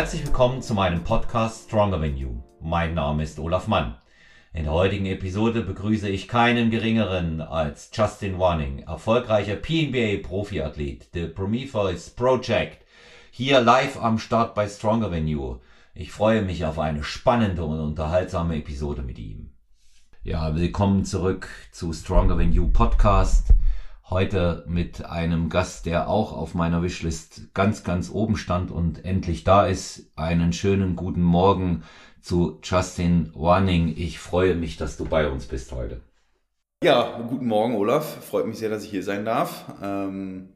Herzlich willkommen zu meinem Podcast Stronger Than You. Mein Name ist Olaf Mann. In der heutigen Episode begrüße ich keinen geringeren als Justin Warning, erfolgreicher PNBA-Profiathlet, The Prometheus Project, hier live am Start bei Stronger Than You. Ich freue mich auf eine spannende und unterhaltsame Episode mit ihm. Ja, willkommen zurück zu Stronger Than You Podcast. Heute mit einem Gast, der auch auf meiner Wishlist ganz, ganz oben stand und endlich da ist. Einen schönen guten Morgen zu Justin Warning. Ich freue mich, dass du bei uns bist heute. Ja, guten Morgen, Olaf. Freut mich sehr, dass ich hier sein darf. Ähm,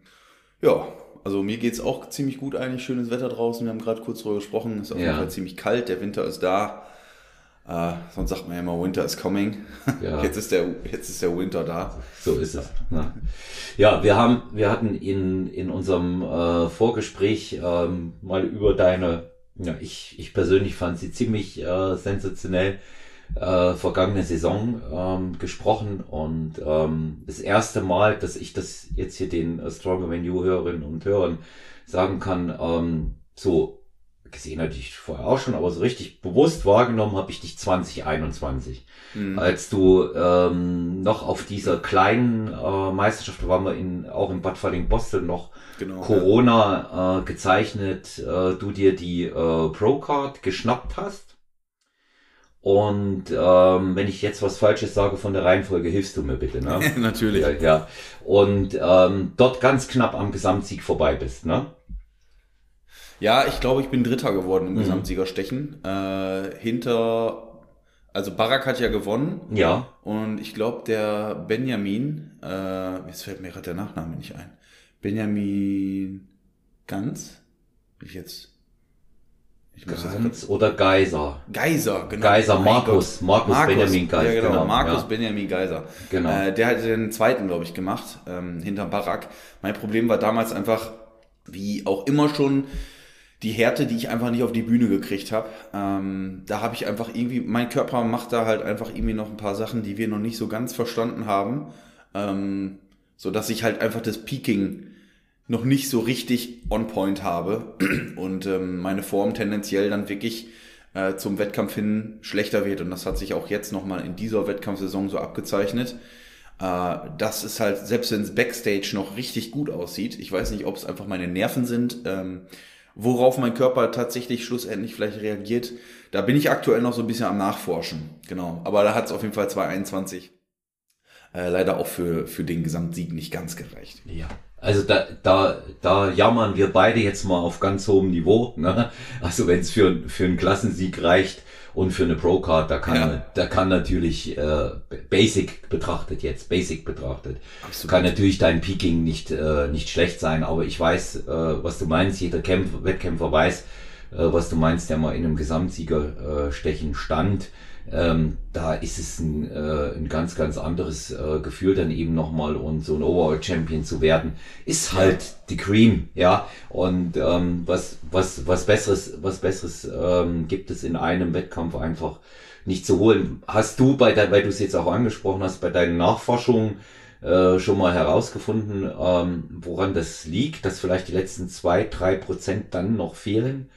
ja, also mir geht's auch ziemlich gut eigentlich. Schönes Wetter draußen. Wir haben gerade kurz darüber gesprochen. Ist auf jeden Fall ziemlich kalt. Der Winter ist da. Äh, sonst sagt man ja immer, Winter is coming. Ja. Jetzt, ist der, jetzt ist der Winter da. So ist es. Ja, ja wir haben, wir hatten in, in unserem äh, Vorgespräch ähm, mal über deine, ja, ich, ich persönlich fand sie ziemlich äh, sensationell, äh, vergangene Saison ähm, gesprochen und ähm, das erste Mal, dass ich das jetzt hier den äh, Stronger Venue Hörerinnen und Hörern sagen kann, ähm, so gesehen hatte ich vorher auch schon, aber so richtig bewusst wahrgenommen habe ich dich 2021. Mhm. Als du ähm, noch auf dieser kleinen äh, Meisterschaft, da waren wir in, auch in Bad Falling-Boston noch genau, Corona ja. äh, gezeichnet, äh, du dir die äh, Pro-Card geschnappt hast. Und ähm, wenn ich jetzt was Falsches sage von der Reihenfolge, hilfst du mir bitte, ne? Natürlich. Ja, ja. Und ähm, dort ganz knapp am Gesamtsieg vorbei bist, ne? Ja, ich glaube, ich bin Dritter geworden im mhm. Gesamtsiegerstechen. Äh, hinter, also Barak hat ja gewonnen. Ja. Und ich glaube, der Benjamin, äh, jetzt fällt mir gerade der Nachname nicht ein. Benjamin Ganz? Ich jetzt. Ich muss Ganz oder Geiser? Geiser, genau. Geiser, Markus, Markus, Markus, Benjamin Geiser. Ja, genau, genau Markus ja. Benjamin Geiser. Genau. Äh, der hat den zweiten, glaube ich, gemacht, ähm, hinterm Barak. Mein Problem war damals einfach, wie auch immer schon, die Härte, die ich einfach nicht auf die Bühne gekriegt habe. Ähm, da habe ich einfach irgendwie, mein Körper macht da halt einfach irgendwie noch ein paar Sachen, die wir noch nicht so ganz verstanden haben. Ähm, so dass ich halt einfach das Peaking noch nicht so richtig on point habe und ähm, meine Form tendenziell dann wirklich äh, zum Wettkampf hin schlechter wird. Und das hat sich auch jetzt nochmal in dieser Wettkampfsaison so abgezeichnet. Äh, das ist halt, selbst wenn es Backstage noch richtig gut aussieht, ich weiß nicht, ob es einfach meine Nerven sind, ähm, worauf mein Körper tatsächlich schlussendlich vielleicht reagiert. Da bin ich aktuell noch so ein bisschen am Nachforschen. Genau. Aber da hat es auf jeden Fall 2021 äh, leider auch für, für den Gesamtsieg nicht ganz gereicht. Ja. Also da, da, da jammern wir beide jetzt mal auf ganz hohem Niveau. Ne? Also wenn es für, für einen Klassensieg reicht, und für eine Pro-Card, da kann, ja. da kann natürlich äh, Basic betrachtet jetzt, Basic betrachtet, Absolut. kann natürlich dein Peaking nicht, äh, nicht schlecht sein, aber ich weiß, äh, was du meinst, jeder Kämpfer, Wettkämpfer weiß, äh, was du meinst, der mal in einem Gesamtsieger äh, stand ähm, da ist es ein, äh, ein ganz, ganz anderes äh, Gefühl, dann eben nochmal und so ein Overall-Champion zu werden, ist halt die Cream, ja. Und ähm, was, was, was Besseres, was Besseres ähm, gibt es in einem Wettkampf einfach nicht zu holen. Hast du bei der, weil du es jetzt auch angesprochen hast, bei deinen Nachforschungen äh, schon mal herausgefunden, ähm, woran das liegt, dass vielleicht die letzten zwei, drei Prozent dann noch fehlen?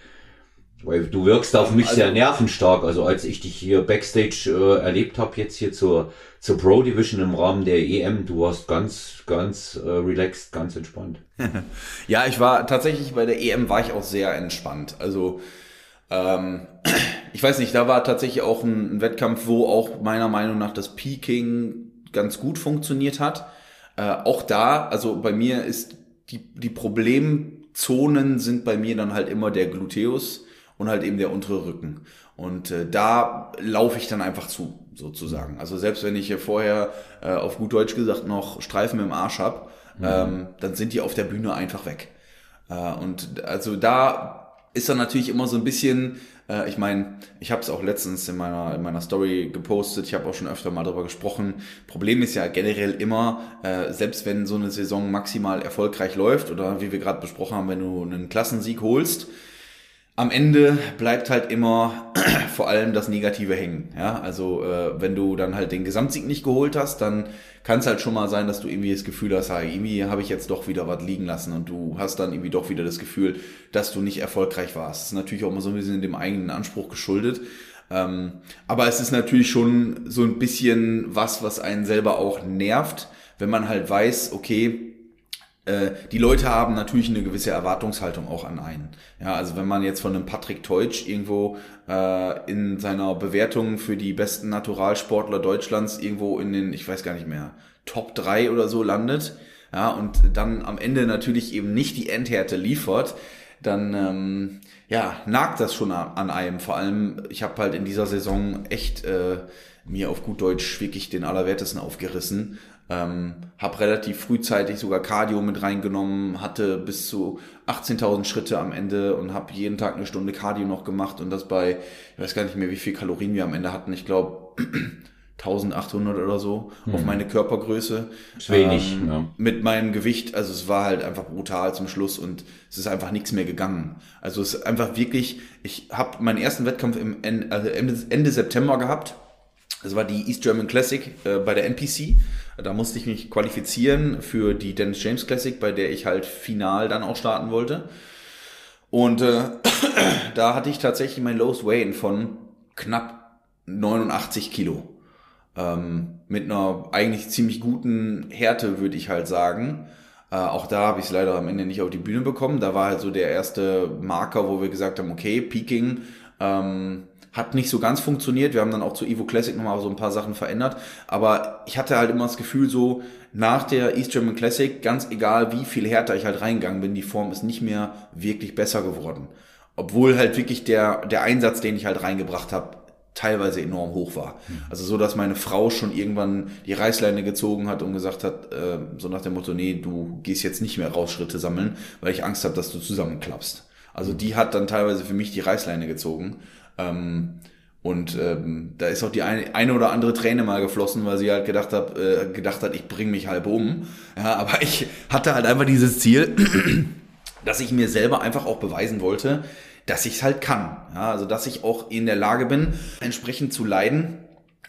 Weil du wirkst auf mich also, sehr nervenstark. Also als ich dich hier Backstage äh, erlebt habe, jetzt hier zur, zur Pro Division im Rahmen der EM, du warst ganz, ganz äh, relaxed, ganz entspannt. ja, ich war tatsächlich bei der EM war ich auch sehr entspannt. Also ähm, ich weiß nicht, da war tatsächlich auch ein, ein, Wettkampf, wo auch meiner Meinung nach das Peaking ganz gut funktioniert hat. Äh, auch da, also bei mir ist die, die Problemzonen sind bei mir dann halt immer der Gluteus und halt eben der untere Rücken. Und äh, da laufe ich dann einfach zu, sozusagen. Also selbst wenn ich hier vorher äh, auf gut Deutsch gesagt noch Streifen im Arsch hab, mhm. ähm, dann sind die auf der Bühne einfach weg. Äh, und also da ist dann natürlich immer so ein bisschen, äh, ich meine, ich habe es auch letztens in meiner, in meiner Story gepostet, ich habe auch schon öfter mal darüber gesprochen. Problem ist ja generell immer, äh, selbst wenn so eine Saison maximal erfolgreich läuft oder wie wir gerade besprochen haben, wenn du einen Klassensieg holst, am Ende bleibt halt immer vor allem das Negative hängen. Ja, also äh, wenn du dann halt den Gesamtsieg nicht geholt hast, dann kann es halt schon mal sein, dass du irgendwie das Gefühl hast, hey, irgendwie habe ich jetzt doch wieder was liegen lassen und du hast dann irgendwie doch wieder das Gefühl, dass du nicht erfolgreich warst. Das ist natürlich auch mal so ein bisschen dem eigenen Anspruch geschuldet. Ähm, aber es ist natürlich schon so ein bisschen was, was einen selber auch nervt, wenn man halt weiß, okay, die Leute haben natürlich eine gewisse Erwartungshaltung auch an einen. Ja, also wenn man jetzt von einem Patrick Teutsch irgendwo äh, in seiner Bewertung für die besten Naturalsportler Deutschlands irgendwo in den, ich weiß gar nicht mehr, Top 3 oder so landet, ja, und dann am Ende natürlich eben nicht die Endhärte liefert, dann ähm, ja, nagt das schon an einem. Vor allem, ich habe halt in dieser Saison echt äh, mir auf gut Deutsch wirklich den Allerwertesten aufgerissen. Ähm, habe relativ frühzeitig sogar Cardio mit reingenommen, hatte bis zu 18.000 Schritte am Ende und habe jeden Tag eine Stunde Cardio noch gemacht und das bei, ich weiß gar nicht mehr, wie viel Kalorien wir am Ende hatten. Ich glaube 1800 oder so hm. auf meine Körpergröße. Ist wenig. Ähm, ja. Mit meinem Gewicht, also es war halt einfach brutal zum Schluss und es ist einfach nichts mehr gegangen. Also es ist einfach wirklich, ich habe meinen ersten Wettkampf im Ende, also Ende, Ende September gehabt. Das war die East German Classic äh, bei der NPC. Da musste ich mich qualifizieren für die Dennis James Classic, bei der ich halt final dann auch starten wollte. Und äh, da hatte ich tatsächlich mein Lowest Weigh von knapp 89 Kilo. Ähm, mit einer eigentlich ziemlich guten Härte, würde ich halt sagen. Äh, auch da habe ich es leider am Ende nicht auf die Bühne bekommen. Da war halt so der erste Marker, wo wir gesagt haben, okay, Peaking. Ähm, hat nicht so ganz funktioniert. Wir haben dann auch zu Evo Classic nochmal so ein paar Sachen verändert. Aber ich hatte halt immer das Gefühl, so nach der East German Classic, ganz egal wie viel härter ich halt reingegangen bin, die Form ist nicht mehr wirklich besser geworden. Obwohl halt wirklich der, der Einsatz, den ich halt reingebracht habe, teilweise enorm hoch war. Also so, dass meine Frau schon irgendwann die Reißleine gezogen hat und gesagt hat, äh, so nach dem Motto, nee, du gehst jetzt nicht mehr raus Schritte sammeln, weil ich Angst habe, dass du zusammenklappst. Also die hat dann teilweise für mich die Reißleine gezogen. Ähm, und ähm, da ist auch die eine, eine oder andere Träne mal geflossen, weil sie halt gedacht hat, äh, gedacht hat, ich bringe mich halb um. Ja, aber ich hatte halt einfach dieses Ziel, dass ich mir selber einfach auch beweisen wollte, dass ich es halt kann. Ja, also dass ich auch in der Lage bin, entsprechend zu leiden,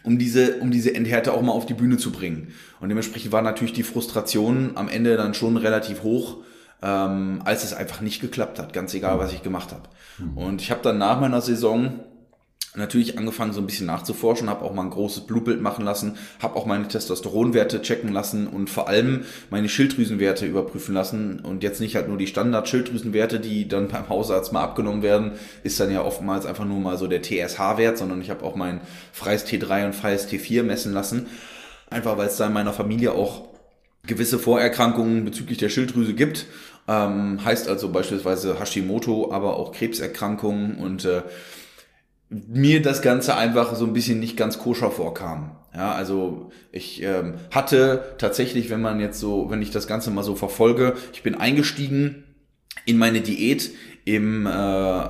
um diese, um diese Endhärte auch mal auf die Bühne zu bringen. Und dementsprechend war natürlich die Frustration am Ende dann schon relativ hoch, ähm, als es einfach nicht geklappt hat, ganz egal, was ich gemacht habe. Mhm. Und ich habe dann nach meiner Saison natürlich angefangen so ein bisschen nachzuforschen, habe auch mal ein großes Blutbild machen lassen, habe auch meine Testosteronwerte checken lassen und vor allem meine Schilddrüsenwerte überprüfen lassen und jetzt nicht halt nur die Standard-Schilddrüsenwerte, die dann beim Hausarzt mal abgenommen werden, ist dann ja oftmals einfach nur mal so der TSH-Wert, sondern ich habe auch mein freies T3 und freies T4 messen lassen, einfach weil es da in meiner Familie auch gewisse Vorerkrankungen bezüglich der Schilddrüse gibt ähm, heißt also beispielsweise Hashimoto, aber auch Krebserkrankungen und äh, mir das Ganze einfach so ein bisschen nicht ganz koscher vorkam. Ja, also ich ähm, hatte tatsächlich, wenn man jetzt so, wenn ich das Ganze mal so verfolge, ich bin eingestiegen in meine Diät im, äh,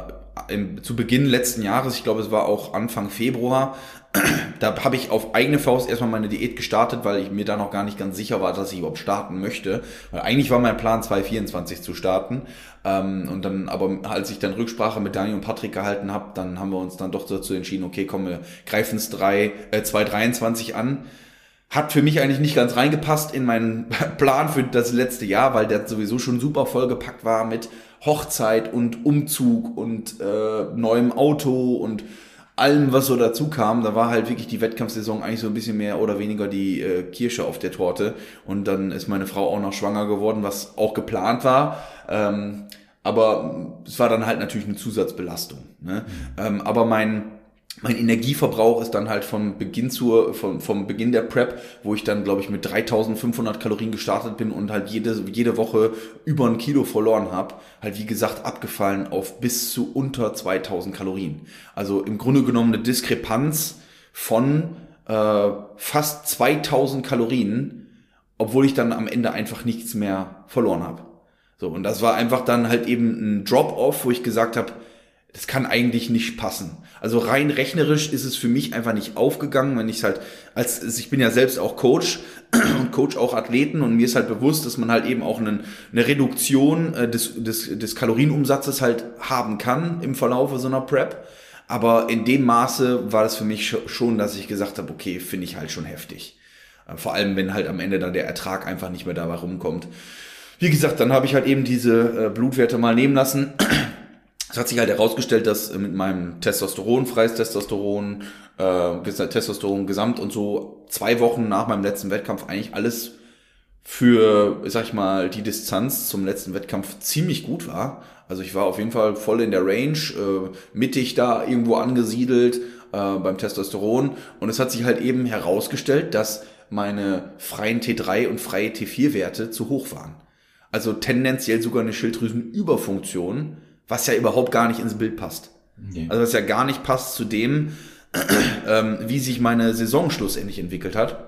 im zu Beginn letzten Jahres, ich glaube es war auch Anfang Februar, da habe ich auf eigene Faust erstmal meine Diät gestartet, weil ich mir da noch gar nicht ganz sicher war, dass ich überhaupt starten möchte. Weil eigentlich war mein Plan 2024 zu starten. Ähm, und dann, aber als ich dann Rücksprache mit Daniel und Patrick gehalten habe, dann haben wir uns dann doch dazu entschieden, okay, komm, wir greifen es äh, 2023 an. Hat für mich eigentlich nicht ganz reingepasst in meinen Plan für das letzte Jahr, weil der sowieso schon super vollgepackt war mit Hochzeit und Umzug und äh, neuem Auto und allem, was so dazu kam, da war halt wirklich die Wettkampfsaison eigentlich so ein bisschen mehr oder weniger die äh, Kirsche auf der Torte. Und dann ist meine Frau auch noch schwanger geworden, was auch geplant war. Ähm, aber es war dann halt natürlich eine Zusatzbelastung. Ne? Mhm. Ähm, aber mein mein Energieverbrauch ist dann halt vom Beginn zur, vom, vom Beginn der Prep, wo ich dann, glaube ich, mit 3500 Kalorien gestartet bin und halt jede, jede Woche über ein Kilo verloren habe, halt wie gesagt abgefallen auf bis zu unter 2000 Kalorien. Also im Grunde genommen eine Diskrepanz von äh, fast 2000 Kalorien, obwohl ich dann am Ende einfach nichts mehr verloren habe. So, und das war einfach dann halt eben ein Drop-off, wo ich gesagt habe, das kann eigentlich nicht passen. Also rein rechnerisch ist es für mich einfach nicht aufgegangen, wenn ich halt als also ich bin ja selbst auch Coach und Coach auch Athleten und mir ist halt bewusst, dass man halt eben auch eine, eine Reduktion äh, des, des, des Kalorienumsatzes halt haben kann im Verlaufe so einer Prep. Aber in dem Maße war das für mich schon, dass ich gesagt habe, okay, finde ich halt schon heftig. Äh, vor allem, wenn halt am Ende dann der Ertrag einfach nicht mehr dabei rumkommt. Wie gesagt, dann habe ich halt eben diese äh, Blutwerte mal nehmen lassen. Es hat sich halt herausgestellt, dass mit meinem Testosteron, freies Testosteron, äh, Testosteron gesamt und so zwei Wochen nach meinem letzten Wettkampf eigentlich alles für, sag ich mal, die Distanz zum letzten Wettkampf ziemlich gut war. Also ich war auf jeden Fall voll in der Range, äh, mittig da irgendwo angesiedelt äh, beim Testosteron. Und es hat sich halt eben herausgestellt, dass meine freien T3 und freie T4-Werte zu hoch waren. Also tendenziell sogar eine Schilddrüsenüberfunktion was ja überhaupt gar nicht ins Bild passt. Okay. Also was ja gar nicht passt zu dem, ähm, wie sich meine Saison schlussendlich entwickelt hat.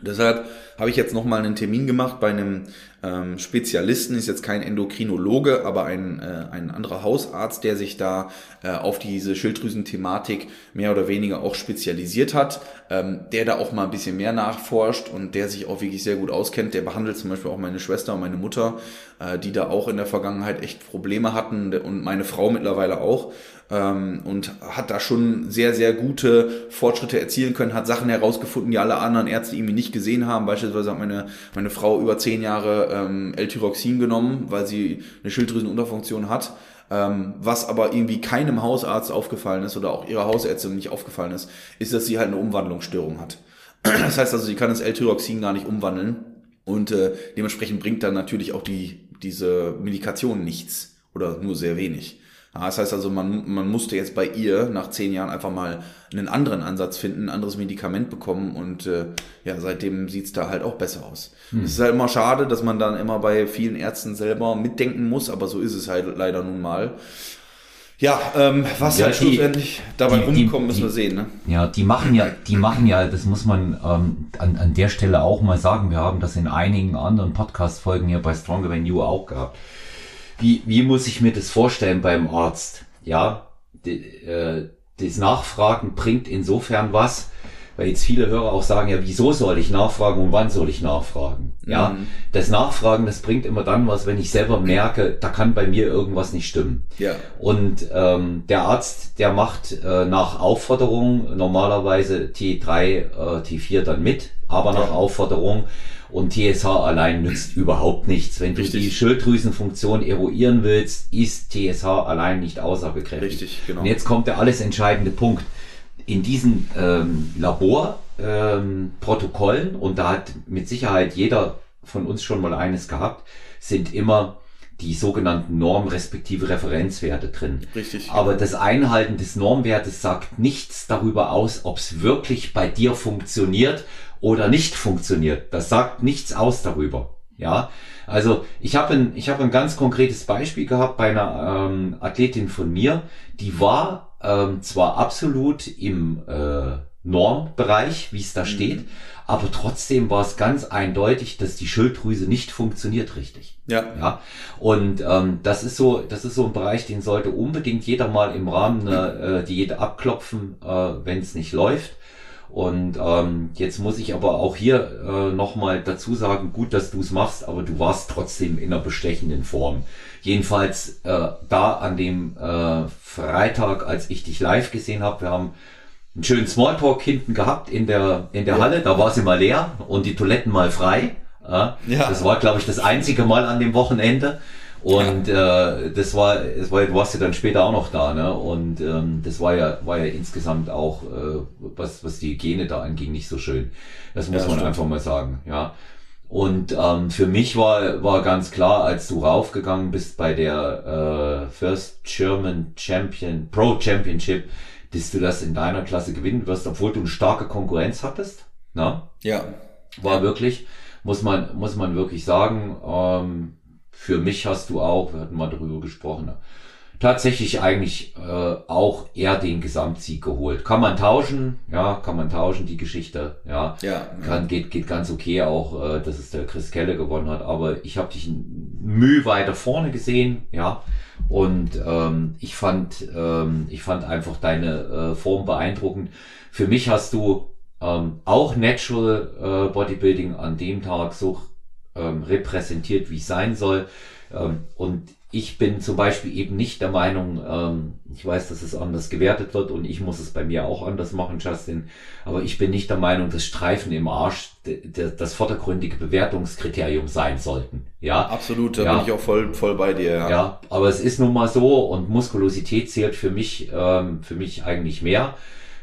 Deshalb habe ich jetzt nochmal einen Termin gemacht bei einem ähm, Spezialisten, ist jetzt kein Endokrinologe, aber ein, äh, ein anderer Hausarzt, der sich da äh, auf diese Schilddrüsenthematik mehr oder weniger auch spezialisiert hat, ähm, der da auch mal ein bisschen mehr nachforscht und der sich auch wirklich sehr gut auskennt. Der behandelt zum Beispiel auch meine Schwester und meine Mutter, äh, die da auch in der Vergangenheit echt Probleme hatten und meine Frau mittlerweile auch ähm, und hat da schon sehr, sehr gute Fortschritte erzielen können, hat Sachen herausgefunden, die alle anderen Ärzte irgendwie nicht gesehen haben. Beispielsweise hat meine, meine Frau über zehn Jahre ähm, L-Tyroxin genommen, weil sie eine Schilddrüsenunterfunktion hat. Ähm, was aber irgendwie keinem Hausarzt aufgefallen ist oder auch ihrer Hausärztin nicht aufgefallen ist, ist, dass sie halt eine Umwandlungsstörung hat. Das heißt also, sie kann das L-Tyroxin gar nicht umwandeln und äh, dementsprechend bringt dann natürlich auch die, diese Medikation nichts oder nur sehr wenig. Das heißt also, man, man musste jetzt bei ihr nach zehn Jahren einfach mal einen anderen Ansatz finden, ein anderes Medikament bekommen und äh, ja, seitdem sieht's da halt auch besser aus. Hm. Es ist halt immer schade, dass man dann immer bei vielen Ärzten selber mitdenken muss, aber so ist es halt leider nun mal. Ja, ähm, was ja, halt die, schlussendlich dabei die, rumkommt, müssen wir sehen. Ne? Ja, die machen ja, die machen ja, das muss man ähm, an, an der Stelle auch mal sagen. Wir haben das in einigen anderen Podcast-Folgen hier bei Stronger Than You auch gehabt wie, wie muss ich mir das vorstellen beim Arzt? Ja, die, äh, das Nachfragen bringt insofern was, weil jetzt viele Hörer auch sagen, ja, wieso soll ich nachfragen und wann soll ich nachfragen? Ja, mhm. das Nachfragen, das bringt immer dann was, wenn ich selber merke, da kann bei mir irgendwas nicht stimmen. Ja. Und ähm, der Arzt, der macht äh, nach Aufforderung normalerweise T3, äh, T4 dann mit, aber nach ja. Aufforderung und TSH allein nützt überhaupt nichts. Wenn Richtig. du die Schilddrüsenfunktion eruieren willst, ist TSH allein nicht aussagekräftig. Richtig, genau. Und jetzt kommt der alles entscheidende Punkt. In diesen ähm, Laborprotokollen, ähm, und da hat mit Sicherheit jeder von uns schon mal eines gehabt, sind immer die sogenannten Norm respektive Referenzwerte drin. Richtig. Aber das Einhalten des Normwertes sagt nichts darüber aus, ob es wirklich bei dir funktioniert oder nicht funktioniert. Das sagt nichts aus darüber. Ja, also ich habe ein, ich habe ein ganz konkretes Beispiel gehabt bei einer ähm, Athletin von mir, die war ähm, zwar absolut im äh, Normbereich, wie es da mhm. steht, aber trotzdem war es ganz eindeutig, dass die Schilddrüse nicht funktioniert richtig. Ja. Ja. Und ähm, das ist so, das ist so ein Bereich, den sollte unbedingt jeder mal im Rahmen einer äh, Diät abklopfen, äh, wenn es nicht läuft. Und ähm, jetzt muss ich aber auch hier äh, nochmal dazu sagen, gut, dass du es machst, aber du warst trotzdem in einer bestechenden Form. Jedenfalls äh, da an dem äh, Freitag, als ich dich live gesehen habe, wir haben einen schönen Smalltalk hinten gehabt in der, in der ja. Halle, da war sie mal leer und die Toiletten mal frei. Ja, ja. Das war, glaube ich, das einzige Mal an dem Wochenende. Und äh, das war, das war, du warst ja dann später auch noch da, ne? Und ähm, das war ja, war ja insgesamt auch, äh, was, was die Hygiene da anging, nicht so schön. Das muss ja, man stimmt. einfach mal sagen, ja. Und ähm, für mich war, war ganz klar, als du raufgegangen bist bei der äh, First German Champion, Pro Championship, dass du das in deiner Klasse gewinnen wirst, obwohl du eine starke Konkurrenz hattest. Na? Ja. War ja. wirklich, muss man, muss man wirklich sagen, ähm, für mich hast du auch, wir hatten mal darüber gesprochen, tatsächlich eigentlich äh, auch eher den Gesamtsieg geholt. Kann man tauschen, ja, kann man tauschen, die Geschichte, ja, ja kann, geht, geht ganz okay auch, äh, dass es der Chris Kelle gewonnen hat, aber ich habe dich ein Mühe weiter vorne gesehen, ja, Und ähm, ich fand, ähm, ich fand einfach deine äh, Form beeindruckend. Für mich hast du ähm, auch Natural äh, Bodybuilding an dem Tag so ähm, repräsentiert, wie es sein soll. Ähm, und ich bin zum Beispiel eben nicht der Meinung, ähm, ich weiß, dass es anders gewertet wird und ich muss es bei mir auch anders machen, Justin, aber ich bin nicht der Meinung, dass Streifen im Arsch das vordergründige Bewertungskriterium sein sollten. Ja, absolut, da ja. bin ich auch voll, voll bei dir. Ja. ja, aber es ist nun mal so und Muskulosität zählt für mich, ähm, für mich eigentlich mehr.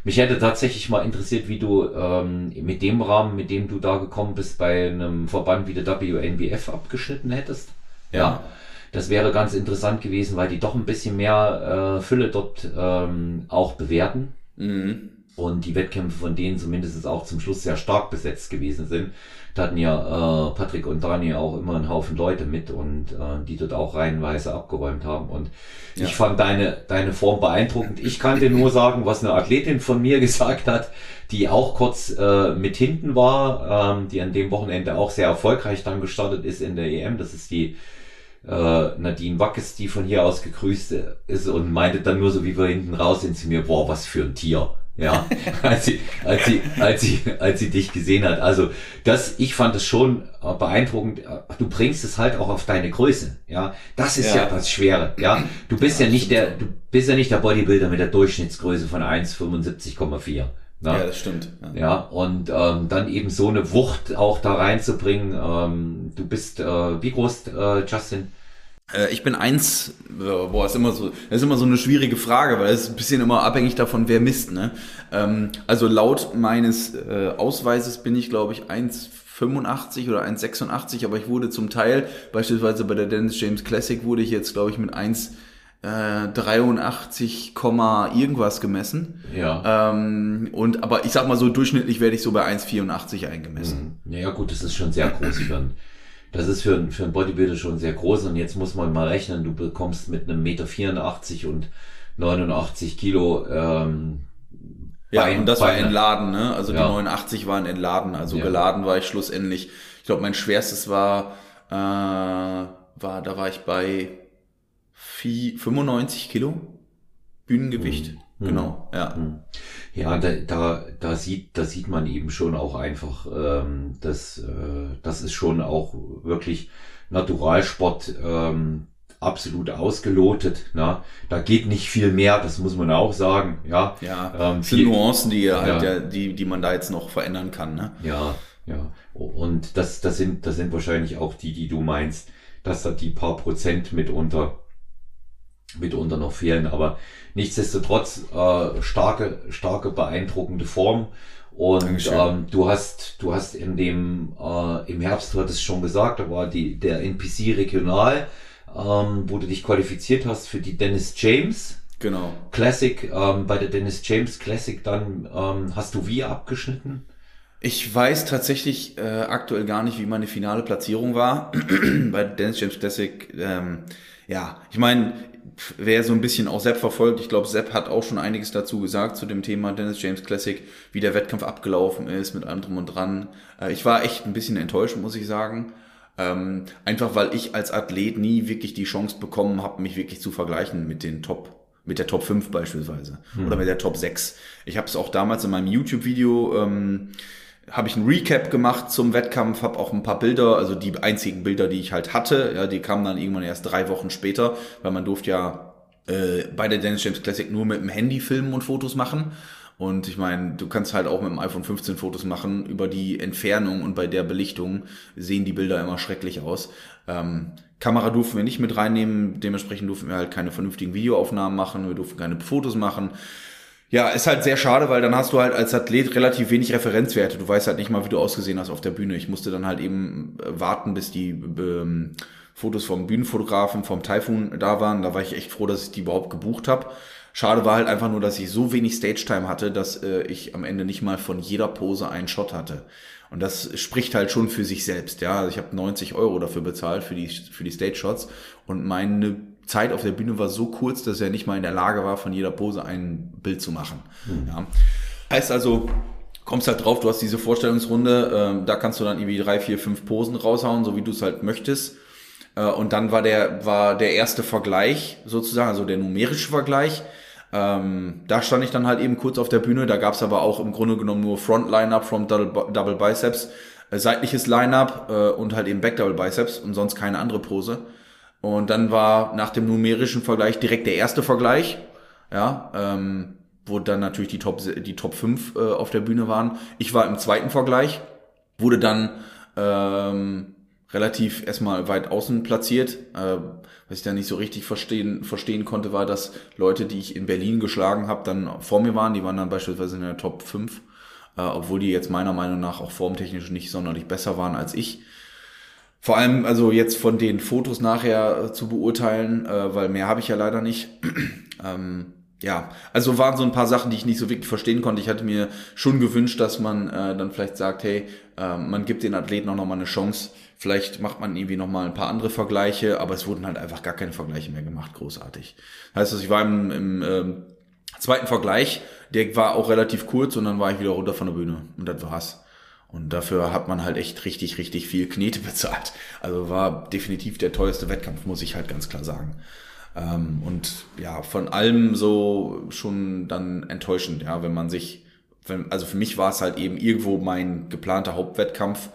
Mich hätte tatsächlich mal interessiert, wie du ähm, mit dem Rahmen, mit dem du da gekommen bist, bei einem Verband wie der WNBF abgeschnitten hättest. ja. ja das wäre ganz interessant gewesen, weil die doch ein bisschen mehr äh, Fülle dort ähm, auch bewerten. Mhm. Und die Wettkämpfe von denen zumindest auch zum Schluss sehr stark besetzt gewesen sind. Da hatten ja äh, Patrick und Daniel auch immer einen Haufen Leute mit und äh, die dort auch reihenweise abgeräumt haben. Und ja. ich fand deine, deine Form beeindruckend. Ich kann dir nur sagen, was eine Athletin von mir gesagt hat, die auch kurz äh, mit hinten war, ähm, die an dem Wochenende auch sehr erfolgreich dann gestartet ist in der EM. Das ist die äh, Nadine Wackes, die von hier aus gegrüßt ist und meinte dann nur so, wie wir hinten raus sind, zu mir, boah, was für ein Tier. Ja, als sie, als sie, als sie, als sie dich gesehen hat. Also, das, ich fand es schon äh, beeindruckend. Du bringst es halt auch auf deine Größe. Ja, das ist ja, ja das Schwere. Ja, du bist ja, ja nicht der, du bist ja nicht der Bodybuilder mit der Durchschnittsgröße von 1,75,4. Na? Ja, das stimmt. Ja, ja und ähm, dann eben so eine Wucht auch da reinzubringen. Ähm, du bist, äh, wie groß, äh, Justin? Äh, ich bin eins, boah, ist immer so, das ist immer so eine schwierige Frage, weil es ist ein bisschen immer abhängig davon, wer misst, ne? Ähm, also laut meines äh, Ausweises bin ich, glaube ich, 1,85 oder 1,86, aber ich wurde zum Teil, beispielsweise bei der Dennis James Classic, wurde ich jetzt, glaube ich, mit 1 äh, 83, irgendwas gemessen. Ja. Ähm, und aber ich sag mal so durchschnittlich werde ich so bei 1,84 eingemessen. Mhm. Ja gut, das ist schon sehr groß für ein, das ist für ein, für ein Bodybuilder schon sehr groß und jetzt muss man mal rechnen, du bekommst mit einem Meter 84 und 89 Kilo ähm, ja, bei, und das war entladen, ne? Also ja. die 89 waren entladen, also ja. geladen war ich schlussendlich. Ich glaube, mein schwerstes war, äh, war, da war ich bei 95 Kilo Bühnengewicht. Mhm. Genau, ja. Mhm. Ja, da, da, da sieht, da sieht man eben schon auch einfach, ähm, dass äh, das ist schon auch wirklich Naturalsport ähm, absolut ausgelotet. Na, da geht nicht viel mehr, das muss man auch sagen. Ja, ja. Ähm, viel, Nuancen, die halt, ja, die, die man da jetzt noch verändern kann. Ne? Ja, ja. Und das, das sind, das sind wahrscheinlich auch die, die du meinst, dass da die paar Prozent mitunter mitunter noch fehlen. Aber nichtsdestotrotz äh, starke, starke, beeindruckende Form. Und ähm, du hast, du hast in dem äh, im Herbst, du hattest schon gesagt, da war die der NPC regional, ähm, wo du dich qualifiziert hast für die Dennis James. Genau. Classic, ähm, bei der Dennis James Classic dann ähm, hast du wie abgeschnitten? Ich weiß tatsächlich äh, aktuell gar nicht, wie meine finale Platzierung war bei Dennis James Classic. Ähm, ja, ich meine, wer so ein bisschen auch Sepp verfolgt, ich glaube, Sepp hat auch schon einiges dazu gesagt zu dem Thema Dennis James Classic, wie der Wettkampf abgelaufen ist mit allem drum und dran. Äh, ich war echt ein bisschen enttäuscht, muss ich sagen. Ähm, einfach weil ich als Athlet nie wirklich die Chance bekommen habe, mich wirklich zu vergleichen mit den Top mit der Top 5 beispielsweise hm. oder mit der Top 6. Ich habe es auch damals in meinem YouTube-Video ähm, habe ich ein Recap gemacht zum Wettkampf, habe auch ein paar Bilder, also die einzigen Bilder, die ich halt hatte, ja, die kamen dann irgendwann erst drei Wochen später, weil man durfte ja äh, bei der Dennis James Classic nur mit dem Handy filmen und Fotos machen. Und ich meine, du kannst halt auch mit dem iPhone 15 Fotos machen. Über die Entfernung und bei der Belichtung sehen die Bilder immer schrecklich aus. Ähm, Kamera durften wir nicht mit reinnehmen, dementsprechend durften wir halt keine vernünftigen Videoaufnahmen machen, wir durften keine Fotos machen. Ja, ist halt sehr schade, weil dann hast du halt als Athlet relativ wenig Referenzwerte. Du weißt halt nicht mal, wie du ausgesehen hast auf der Bühne. Ich musste dann halt eben äh, warten, bis die ähm, Fotos vom Bühnenfotografen, vom Typhoon da waren. Da war ich echt froh, dass ich die überhaupt gebucht habe. Schade war halt einfach nur, dass ich so wenig Stage-Time hatte, dass äh, ich am Ende nicht mal von jeder Pose einen Shot hatte. Und das spricht halt schon für sich selbst. Ja, also ich habe 90 Euro dafür bezahlt für die für die Stage-Shots und meine Zeit auf der Bühne war so kurz, dass er nicht mal in der Lage war, von jeder Pose ein Bild zu machen. Mhm. Ja. Heißt also, kommst halt drauf, du hast diese Vorstellungsrunde, äh, da kannst du dann irgendwie drei, vier, fünf Posen raushauen, so wie du es halt möchtest. Äh, und dann war der, war der erste Vergleich sozusagen, also der numerische Vergleich. Ähm, da stand ich dann halt eben kurz auf der Bühne. Da gab es aber auch im Grunde genommen nur Front Line-Up from Double, Double Biceps, äh, seitliches Line-Up äh, und halt eben Back Double Biceps und sonst keine andere Pose. Und dann war nach dem numerischen Vergleich direkt der erste Vergleich. Ja, ähm, wo dann natürlich die Top, die Top 5 äh, auf der Bühne waren. Ich war im zweiten Vergleich, wurde dann ähm, relativ erstmal weit außen platziert. Äh, was ich da nicht so richtig verstehen, verstehen konnte, war, dass Leute, die ich in Berlin geschlagen habe, dann vor mir waren. Die waren dann beispielsweise in der Top 5, äh, obwohl die jetzt meiner Meinung nach auch formtechnisch nicht sonderlich besser waren als ich. Vor allem also jetzt von den Fotos nachher äh, zu beurteilen, äh, weil mehr habe ich ja leider nicht. ähm, ja, also waren so ein paar Sachen, die ich nicht so wirklich verstehen konnte. Ich hatte mir schon gewünscht, dass man äh, dann vielleicht sagt, hey, äh, man gibt den Athleten auch nochmal eine Chance. Vielleicht macht man irgendwie nochmal ein paar andere Vergleiche, aber es wurden halt einfach gar keine Vergleiche mehr gemacht, großartig. Heißt also, ich war im, im ähm, zweiten Vergleich, der war auch relativ kurz und dann war ich wieder runter von der Bühne und das war's. Und dafür hat man halt echt richtig, richtig viel Knete bezahlt. Also war definitiv der teuerste Wettkampf, muss ich halt ganz klar sagen. Ähm, und ja, von allem so schon dann enttäuschend, ja, wenn man sich, wenn, also für mich war es halt eben irgendwo mein geplanter Hauptwettkampf.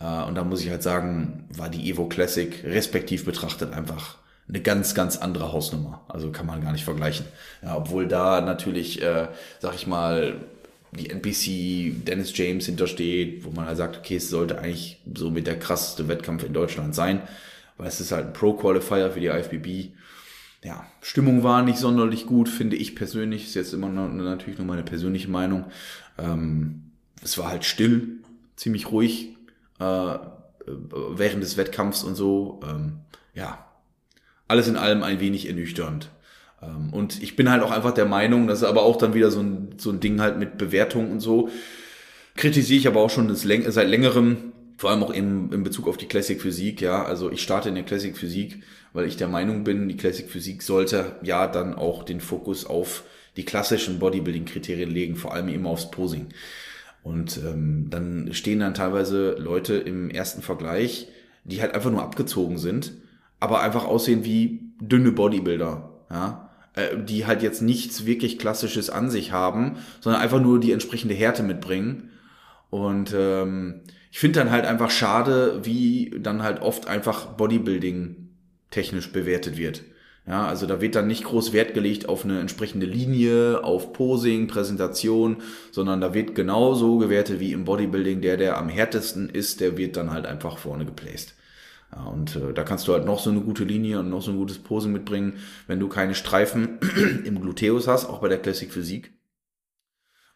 Äh, und da muss ich halt sagen, war die Evo Classic respektiv betrachtet einfach eine ganz, ganz andere Hausnummer. Also kann man gar nicht vergleichen. Ja, obwohl da natürlich, äh, sag ich mal, die NPC Dennis James hintersteht, wo man halt sagt, okay, es sollte eigentlich so mit der krasseste Wettkampf in Deutschland sein, weil es ist halt ein Pro-Qualifier für die IFBB. Ja, Stimmung war nicht sonderlich gut, finde ich persönlich. Ist jetzt immer noch, natürlich nur meine persönliche Meinung. Ähm, es war halt still, ziemlich ruhig äh, während des Wettkampfs und so. Ähm, ja, alles in allem ein wenig ernüchternd. Ähm, und ich bin halt auch einfach der Meinung, das ist aber auch dann wieder so ein, so ein Ding halt mit Bewertung und so. Kritisiere ich aber auch schon seit längerem, vor allem auch in, in Bezug auf die Classic Physik, ja. Also ich starte in der Classic Physik, weil ich der Meinung bin, die Classic Physik sollte ja dann auch den Fokus auf die klassischen Bodybuilding-Kriterien legen, vor allem eben aufs Posing. Und ähm, dann stehen dann teilweise Leute im ersten Vergleich, die halt einfach nur abgezogen sind, aber einfach aussehen wie dünne Bodybuilder. Ja, die halt jetzt nichts wirklich Klassisches an sich haben, sondern einfach nur die entsprechende Härte mitbringen. Und ähm, ich finde dann halt einfach schade, wie dann halt oft einfach Bodybuilding technisch bewertet wird. Ja, also da wird dann nicht groß Wert gelegt auf eine entsprechende Linie, auf Posing, Präsentation, sondern da wird genauso gewertet wie im Bodybuilding. Der, der am härtesten ist, der wird dann halt einfach vorne geplaced. Ja, und äh, da kannst du halt noch so eine gute Linie und noch so ein gutes Posen mitbringen, wenn du keine Streifen im Gluteus hast, auch bei der Classic Physik.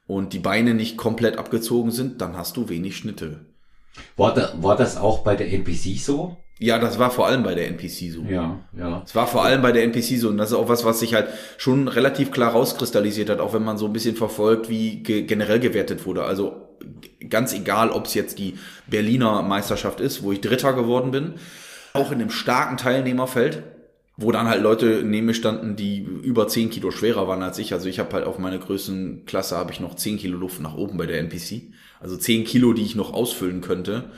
Und die Beine nicht komplett abgezogen sind, dann hast du wenig Schnitte. War, da, war das auch bei der NPC so? Ja, das war vor allem bei der NPC so. Ja, ja. Es war vor allem bei der NPC so. Und das ist auch was, was sich halt schon relativ klar rauskristallisiert hat, auch wenn man so ein bisschen verfolgt, wie ge generell gewertet wurde. Also ganz egal, ob es jetzt die Berliner Meisterschaft ist, wo ich Dritter geworden bin, auch in einem starken Teilnehmerfeld, wo dann halt Leute neben mir standen, die über 10 Kilo schwerer waren als ich. Also ich habe halt auf meiner größten Klasse habe ich noch 10 Kilo Luft nach oben bei der NPC. Also 10 Kilo, die ich noch ausfüllen könnte.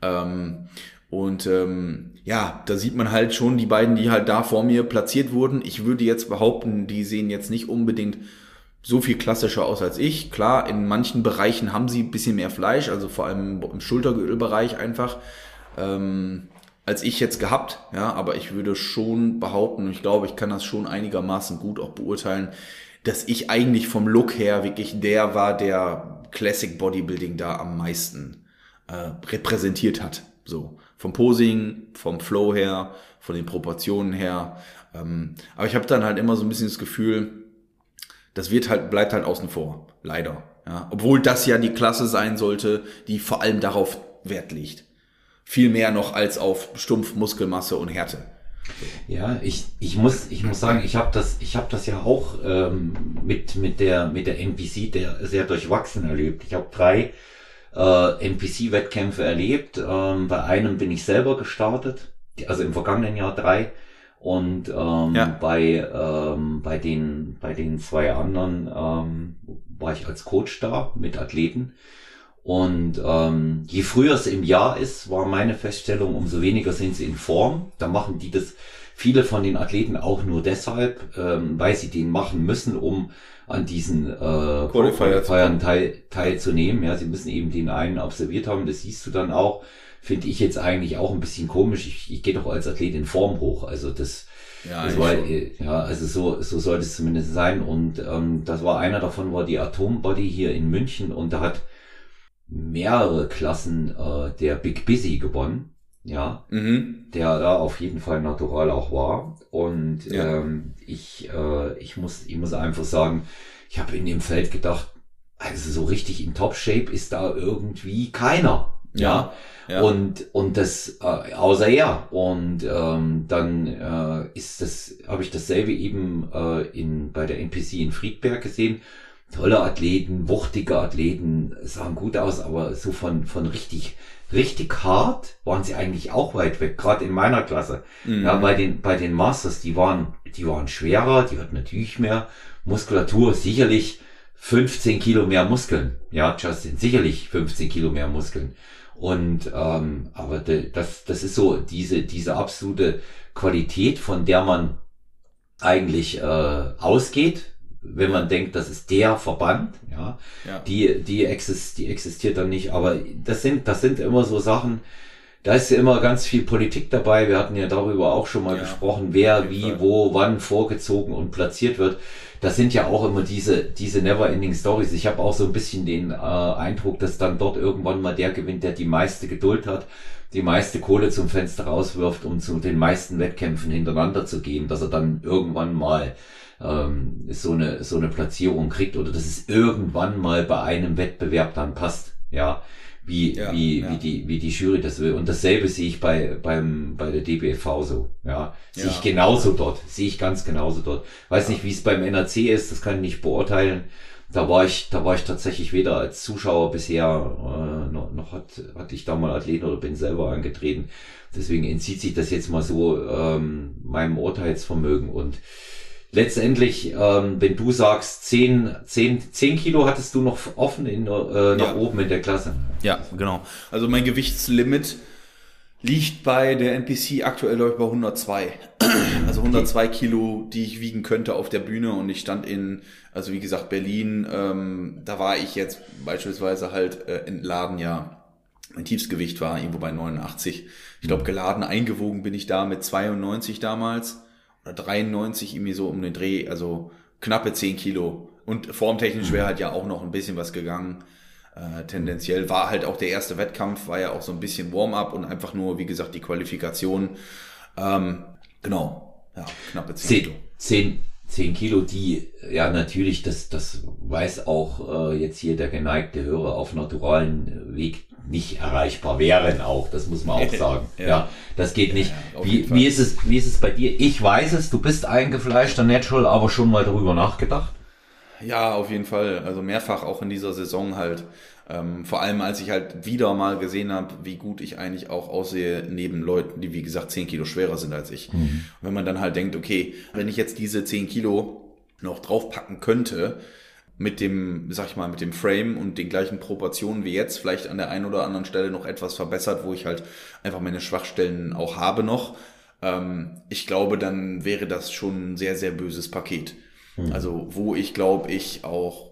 Ähm, und ähm, ja, da sieht man halt schon die beiden, die halt da vor mir platziert wurden. Ich würde jetzt behaupten, die sehen jetzt nicht unbedingt so viel klassischer aus als ich. Klar, in manchen Bereichen haben sie ein bisschen mehr Fleisch, also vor allem im Schultergürtelbereich einfach, ähm, als ich jetzt gehabt. Ja, aber ich würde schon behaupten, ich glaube, ich kann das schon einigermaßen gut auch beurteilen, dass ich eigentlich vom Look her wirklich der war, der Classic Bodybuilding da am meisten äh, repräsentiert hat. So vom Posing, vom Flow her, von den Proportionen her. Ähm, aber ich habe dann halt immer so ein bisschen das Gefühl, das wird halt, bleibt halt außen vor. Leider. Ja. Obwohl das ja die Klasse sein sollte, die vor allem darauf Wert legt. Viel mehr noch als auf stumpf Muskelmasse und Härte. Ja, ich, ich muss ich muss sagen, ich habe das ich habe das ja auch ähm, mit mit der mit der NPC der sehr durchwachsen erlebt. Ich habe drei äh, NPC-Wettkämpfe erlebt. Ähm, bei einem bin ich selber gestartet, also im vergangenen Jahr drei. Und ähm, ja. bei, ähm, bei, den, bei den zwei anderen ähm, war ich als Coach da mit Athleten. Und ähm, je früher es im Jahr ist, war meine Feststellung, umso weniger sind sie in Form. Da machen die das viele von den Athleten auch nur deshalb, ähm, weil sie den machen müssen, um an diesen äh, Qualifiern teil, teilzunehmen. Ja, sie müssen eben den einen absolviert haben. Das siehst du dann auch. Finde ich jetzt eigentlich auch ein bisschen komisch. Ich, ich gehe doch als Athlet in Form hoch. Also das, ja, das war, ja, also so, so sollte es zumindest sein. Und ähm, das war einer davon, war die Atombody hier in München und da hat mehrere Klassen äh, der Big Busy gewonnen. Ja, mhm. der da auf jeden Fall natural auch war. Und ja. ähm, ich, äh, ich, muss, ich muss einfach sagen, ich habe in dem Feld gedacht, also so richtig in Top-Shape ist da irgendwie keiner. Ja. ja. Und, und das, äh, außer er. Und ähm, dann äh, ist das, habe ich dasselbe eben äh, in, bei der NPC in Friedberg gesehen tolle Athleten, wuchtige Athleten, sahen gut aus, aber so von, von richtig, richtig hart waren sie eigentlich auch weit weg, gerade in meiner Klasse. Mhm. Ja, bei den, bei den Masters, die waren, die waren schwerer, die hatten natürlich mehr Muskulatur, sicherlich 15 Kilo mehr Muskeln. Ja, Justin, sicherlich 15 Kilo mehr Muskeln. Und ähm, aber de, das, das ist so diese, diese absolute Qualität, von der man eigentlich äh, ausgeht, wenn man denkt, das ist der Verband, ja, ja. Die, die, exist, die existiert dann nicht. Aber das sind, das sind immer so Sachen, da ist ja immer ganz viel Politik dabei. Wir hatten ja darüber auch schon mal ja, gesprochen, wer wie, Fall. wo, wann vorgezogen und platziert wird. Das sind ja auch immer diese, diese never-ending Stories. Ich habe auch so ein bisschen den äh, Eindruck, dass dann dort irgendwann mal der gewinnt, der die meiste Geduld hat, die meiste Kohle zum Fenster rauswirft, um zu den meisten Wettkämpfen hintereinander zu gehen, dass er dann irgendwann mal ähm, so eine so eine Platzierung kriegt oder dass es irgendwann mal bei einem Wettbewerb dann passt, ja, wie ja, wie ja. wie die wie die Jury das will und dasselbe sehe ich bei beim bei der DBFV so, ja, sehe ja. ich genauso dort, sehe ich ganz genauso dort. Weiß nicht, wie es beim NRC ist, das kann ich nicht beurteilen. Da war ich, da war ich tatsächlich weder als Zuschauer bisher, äh, noch, noch hat, hatte ich da mal Athleten oder bin selber angetreten. Deswegen entzieht sich das jetzt mal so ähm, meinem Urteilsvermögen und letztendlich, ähm, wenn du sagst, 10, 10, 10 Kilo hattest du noch offen in, äh, nach ja. oben in der Klasse. Ja, genau. Also mein Gewichtslimit liegt bei der NPC aktuell ich bei 102. Also 102 Kilo, die ich wiegen könnte auf der Bühne und ich stand in, also wie gesagt, Berlin, ähm, da war ich jetzt beispielsweise halt äh, entladen, ja. Mein Tiefsgewicht war irgendwo bei 89. Ich glaube, geladen eingewogen bin ich da mit 92 damals 93 irgendwie so um den Dreh, also knappe 10 Kilo. Und formtechnisch wäre halt ja auch noch ein bisschen was gegangen. Äh, tendenziell war halt auch der erste Wettkampf, war ja auch so ein bisschen Warm-up und einfach nur, wie gesagt, die Qualifikation. Ähm, genau, ja, knappe 10 Kilo. 10, 10 Kilo, die, ja natürlich, das, das weiß auch äh, jetzt hier der geneigte Hörer auf naturalen Weg nicht erreichbar wären auch, das muss man auch sagen. ja. ja. das geht nicht. Ja, wie, wie, ist es, wie ist es bei dir? Ich weiß es, du bist eingefleischter Natural, aber schon mal darüber nachgedacht? Ja, auf jeden Fall. Also mehrfach auch in dieser Saison halt. Ähm, vor allem, als ich halt wieder mal gesehen habe, wie gut ich eigentlich auch aussehe neben Leuten, die wie gesagt 10 Kilo schwerer sind als ich. Mhm. wenn man dann halt denkt, okay, wenn ich jetzt diese 10 Kilo noch draufpacken könnte, mit dem, sag ich mal, mit dem Frame und den gleichen Proportionen wie jetzt, vielleicht an der einen oder anderen Stelle noch etwas verbessert, wo ich halt einfach meine Schwachstellen auch habe noch. Ähm, ich glaube, dann wäre das schon ein sehr, sehr böses Paket. Mhm. Also, wo ich glaube, ich auch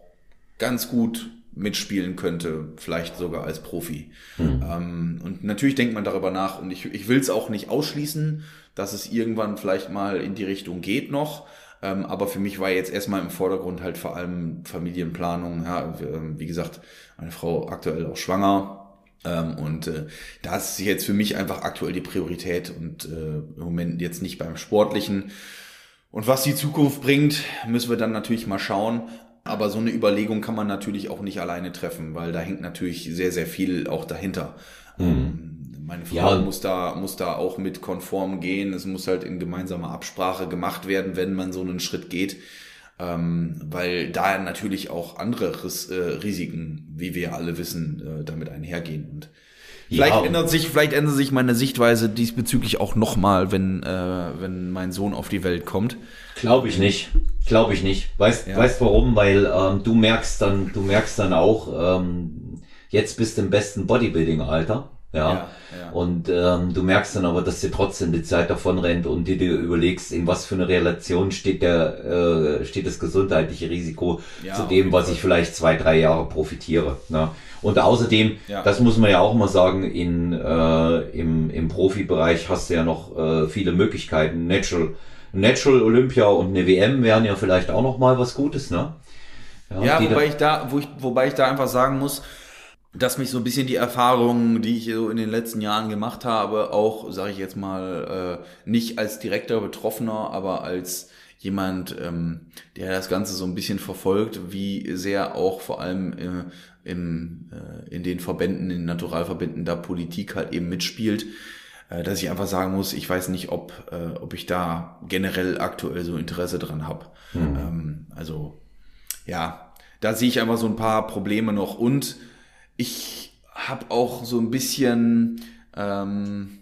ganz gut mitspielen könnte, vielleicht sogar als Profi. Mhm. Ähm, und natürlich denkt man darüber nach und ich, ich will es auch nicht ausschließen, dass es irgendwann vielleicht mal in die Richtung geht noch. Ähm, aber für mich war jetzt erstmal im Vordergrund halt vor allem Familienplanung. Ja, wie gesagt, meine Frau aktuell auch schwanger. Ähm, und äh, das ist jetzt für mich einfach aktuell die Priorität und äh, im Moment jetzt nicht beim Sportlichen. Und was die Zukunft bringt, müssen wir dann natürlich mal schauen. Aber so eine Überlegung kann man natürlich auch nicht alleine treffen, weil da hängt natürlich sehr, sehr viel auch dahinter. Mhm. Ähm, meine Frau ja. muss da, muss da auch mit konform gehen. Es muss halt in gemeinsamer Absprache gemacht werden, wenn man so einen Schritt geht. Ähm, weil da natürlich auch andere Ris äh, Risiken, wie wir alle wissen, äh, damit einhergehen. Und vielleicht ja. ändert sich, vielleicht ändert sich meine Sichtweise diesbezüglich auch nochmal, wenn, äh, wenn mein Sohn auf die Welt kommt. Glaube ich nicht. Glaube ich nicht. Weißt, ja. weißt warum? Weil ähm, du merkst dann, du merkst dann auch, ähm, jetzt bist du im besten Bodybuilding-Alter. Ja. ja, ja. Und ähm, du merkst dann aber, dass dir trotzdem die Zeit davon rennt und dir, dir überlegst, in was für eine Relation steht der äh, steht das gesundheitliche Risiko ja, zu dem, was ich vielleicht zwei, drei Jahre profitiere. Ne? Und außerdem, das muss man ja auch mal sagen, in, äh, im, im Profibereich hast du ja noch äh, viele Möglichkeiten. Natural, Natural Olympia und eine WM wären ja vielleicht auch noch mal was Gutes, ne? Ja, ja wobei ich da, wo ich, wobei ich da einfach sagen muss, dass mich so ein bisschen die Erfahrungen, die ich so in den letzten Jahren gemacht habe, auch, sage ich jetzt mal, äh, nicht als direkter Betroffener, aber als jemand, ähm, der das Ganze so ein bisschen verfolgt, wie sehr auch vor allem äh, im, äh, in den Verbänden, in den Naturalverbänden da Politik halt eben mitspielt, äh, dass ich einfach sagen muss, ich weiß nicht, ob, äh, ob ich da generell aktuell so Interesse dran habe. Mhm. Ähm, also ja, da sehe ich einfach so ein paar Probleme noch und ich habe auch so ein bisschen, ähm,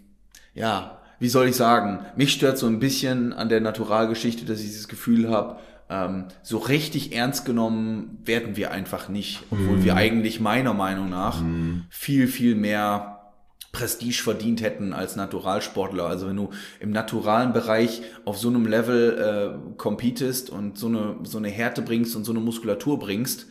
ja, wie soll ich sagen, mich stört so ein bisschen an der Naturalgeschichte, dass ich dieses Gefühl habe, ähm, so richtig ernst genommen werden wir einfach nicht, obwohl mm. wir eigentlich meiner Meinung nach mm. viel, viel mehr Prestige verdient hätten als Naturalsportler. Also wenn du im naturalen Bereich auf so einem Level äh, competest und so eine, so eine Härte bringst und so eine Muskulatur bringst,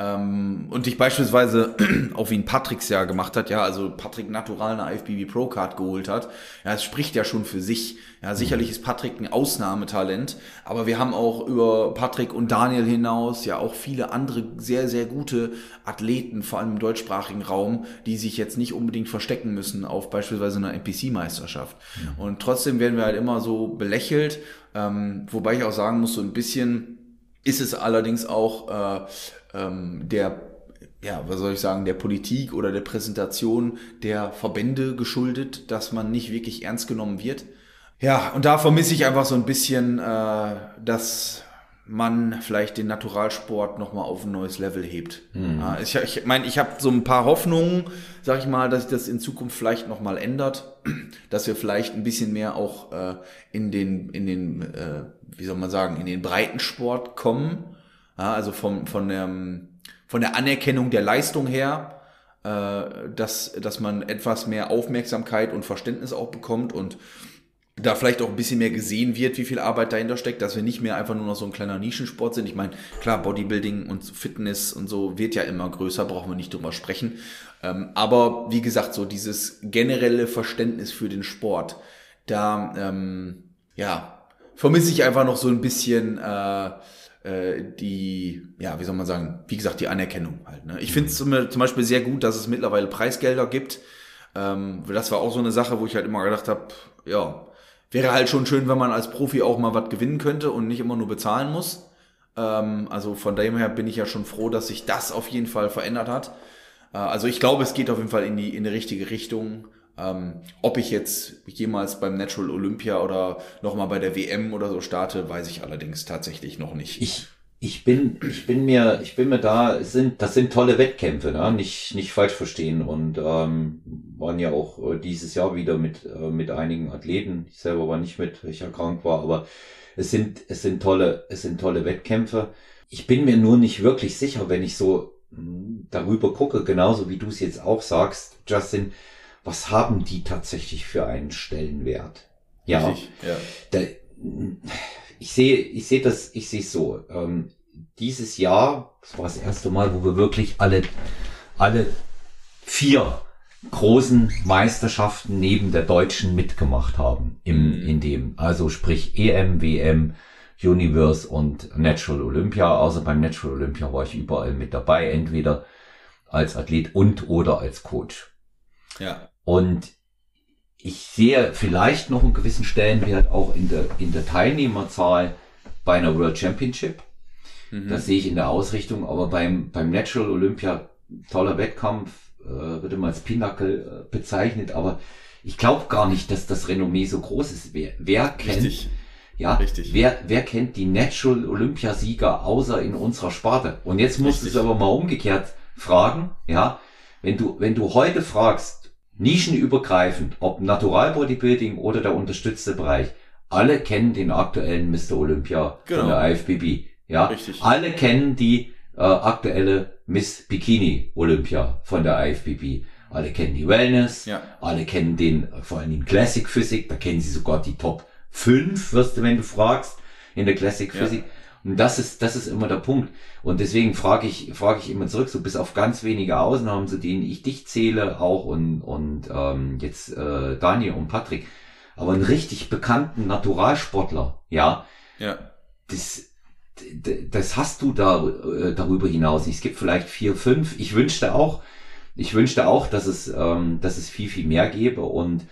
ähm, und dich beispielsweise auch wie ein Patricks ja gemacht hat, ja, also Patrick Natural eine IFBB Pro Card geholt hat, ja, es spricht ja schon für sich. Ja, sicherlich ist Patrick ein Ausnahmetalent, aber wir haben auch über Patrick und Daniel hinaus ja auch viele andere sehr, sehr gute Athleten, vor allem im deutschsprachigen Raum, die sich jetzt nicht unbedingt verstecken müssen auf beispielsweise einer NPC-Meisterschaft. Ja. Und trotzdem werden wir halt immer so belächelt, ähm, wobei ich auch sagen muss, so ein bisschen ist es allerdings auch äh, ähm, der ja, was soll ich sagen, der Politik oder der Präsentation der Verbände geschuldet, dass man nicht wirklich ernst genommen wird. Ja, und da vermisse ich einfach so ein bisschen, äh, dass man vielleicht den Naturalsport nochmal auf ein neues Level hebt. Mhm. Ich meine, ich, mein, ich habe so ein paar Hoffnungen, sag ich mal, dass sich das in Zukunft vielleicht nochmal ändert, dass wir vielleicht ein bisschen mehr auch äh, in den, in den, äh, wie soll man sagen, in den Breitensport kommen ja, also vom, von, der, von der Anerkennung der Leistung her, äh, dass, dass man etwas mehr Aufmerksamkeit und Verständnis auch bekommt und da vielleicht auch ein bisschen mehr gesehen wird, wie viel Arbeit dahinter steckt, dass wir nicht mehr einfach nur noch so ein kleiner Nischensport sind. Ich meine, klar, Bodybuilding und Fitness und so wird ja immer größer, brauchen wir nicht drüber sprechen. Ähm, aber wie gesagt, so dieses generelle Verständnis für den Sport, da ähm, ja, vermisse ich einfach noch so ein bisschen äh, äh, die, ja, wie soll man sagen, wie gesagt, die Anerkennung halt. Ne? Ich finde es zum, zum Beispiel sehr gut, dass es mittlerweile Preisgelder gibt. Ähm, das war auch so eine Sache, wo ich halt immer gedacht habe, ja, wäre halt schon schön, wenn man als Profi auch mal was gewinnen könnte und nicht immer nur bezahlen muss. Ähm, also von dem her bin ich ja schon froh, dass sich das auf jeden Fall verändert hat. Äh, also ich glaube, es geht auf jeden Fall in die, in die richtige Richtung. Ähm, ob ich jetzt jemals beim Natural Olympia oder nochmal bei der WM oder so starte, weiß ich allerdings tatsächlich noch nicht. Ich, ich bin, ich bin mir, ich bin mir da, sind, das sind tolle Wettkämpfe, ne? nicht, nicht falsch verstehen und ähm, waren ja auch äh, dieses Jahr wieder mit, äh, mit einigen Athleten. Ich selber war nicht mit, weil ich erkrankt war, aber es sind, es sind tolle, es sind tolle Wettkämpfe. Ich bin mir nur nicht wirklich sicher, wenn ich so hm, darüber gucke, genauso wie du es jetzt auch sagst, Justin, was haben die tatsächlich für einen Stellenwert? Ja, Richtig, ja. Da, ich sehe, ich sehe das, ich sehe es so. Ähm, dieses Jahr, das war das erste Mal, wo wir wirklich alle, alle vier großen Meisterschaften neben der deutschen mitgemacht haben im, mhm. in dem, also sprich EM, WM, Universe und Natural Olympia. Außer beim Natural Olympia war ich überall mit dabei, entweder als Athlet und oder als Coach. Ja. Und ich sehe vielleicht noch einen gewissen Stellenwert auch in der, in der Teilnehmerzahl bei einer World Championship. Mhm. Das sehe ich in der Ausrichtung, aber beim, beim Natural Olympia, toller Wettkampf, äh, wird immer als Pinnacle äh, bezeichnet, aber ich glaube gar nicht, dass das Renommee so groß ist. Wer, wer kennt, Richtig. ja, Richtig. Wer, wer kennt die Natural Olympiasieger außer in unserer Sparte? Und jetzt musst du es aber mal umgekehrt fragen, ja, wenn du, wenn du heute fragst, nischenübergreifend, ob Natural Bodybuilding oder der unterstützte Bereich, alle kennen den aktuellen Mr. Olympia genau. von der IFBB. Ja, Richtig. alle kennen die äh, aktuelle Miss Bikini Olympia von der IFBB. Alle kennen die Wellness, ja. alle kennen den, vor allem den Classic Physik, da kennen sie sogar die Top 5, wirst du, wenn du fragst, in der Classic Physik. Ja. Und das ist, das ist immer der Punkt. Und deswegen frage ich, frage ich immer zurück, so bis auf ganz wenige Ausnahmen, zu denen ich dich zähle, auch und, und ähm, jetzt äh, Daniel und Patrick, aber einen richtig bekannten Naturalsportler, ja, ja. das, das hast du da äh, darüber hinaus. Es gibt vielleicht vier, fünf. Ich wünschte auch, ich wünschte auch, dass es, ähm, dass es viel, viel mehr gäbe und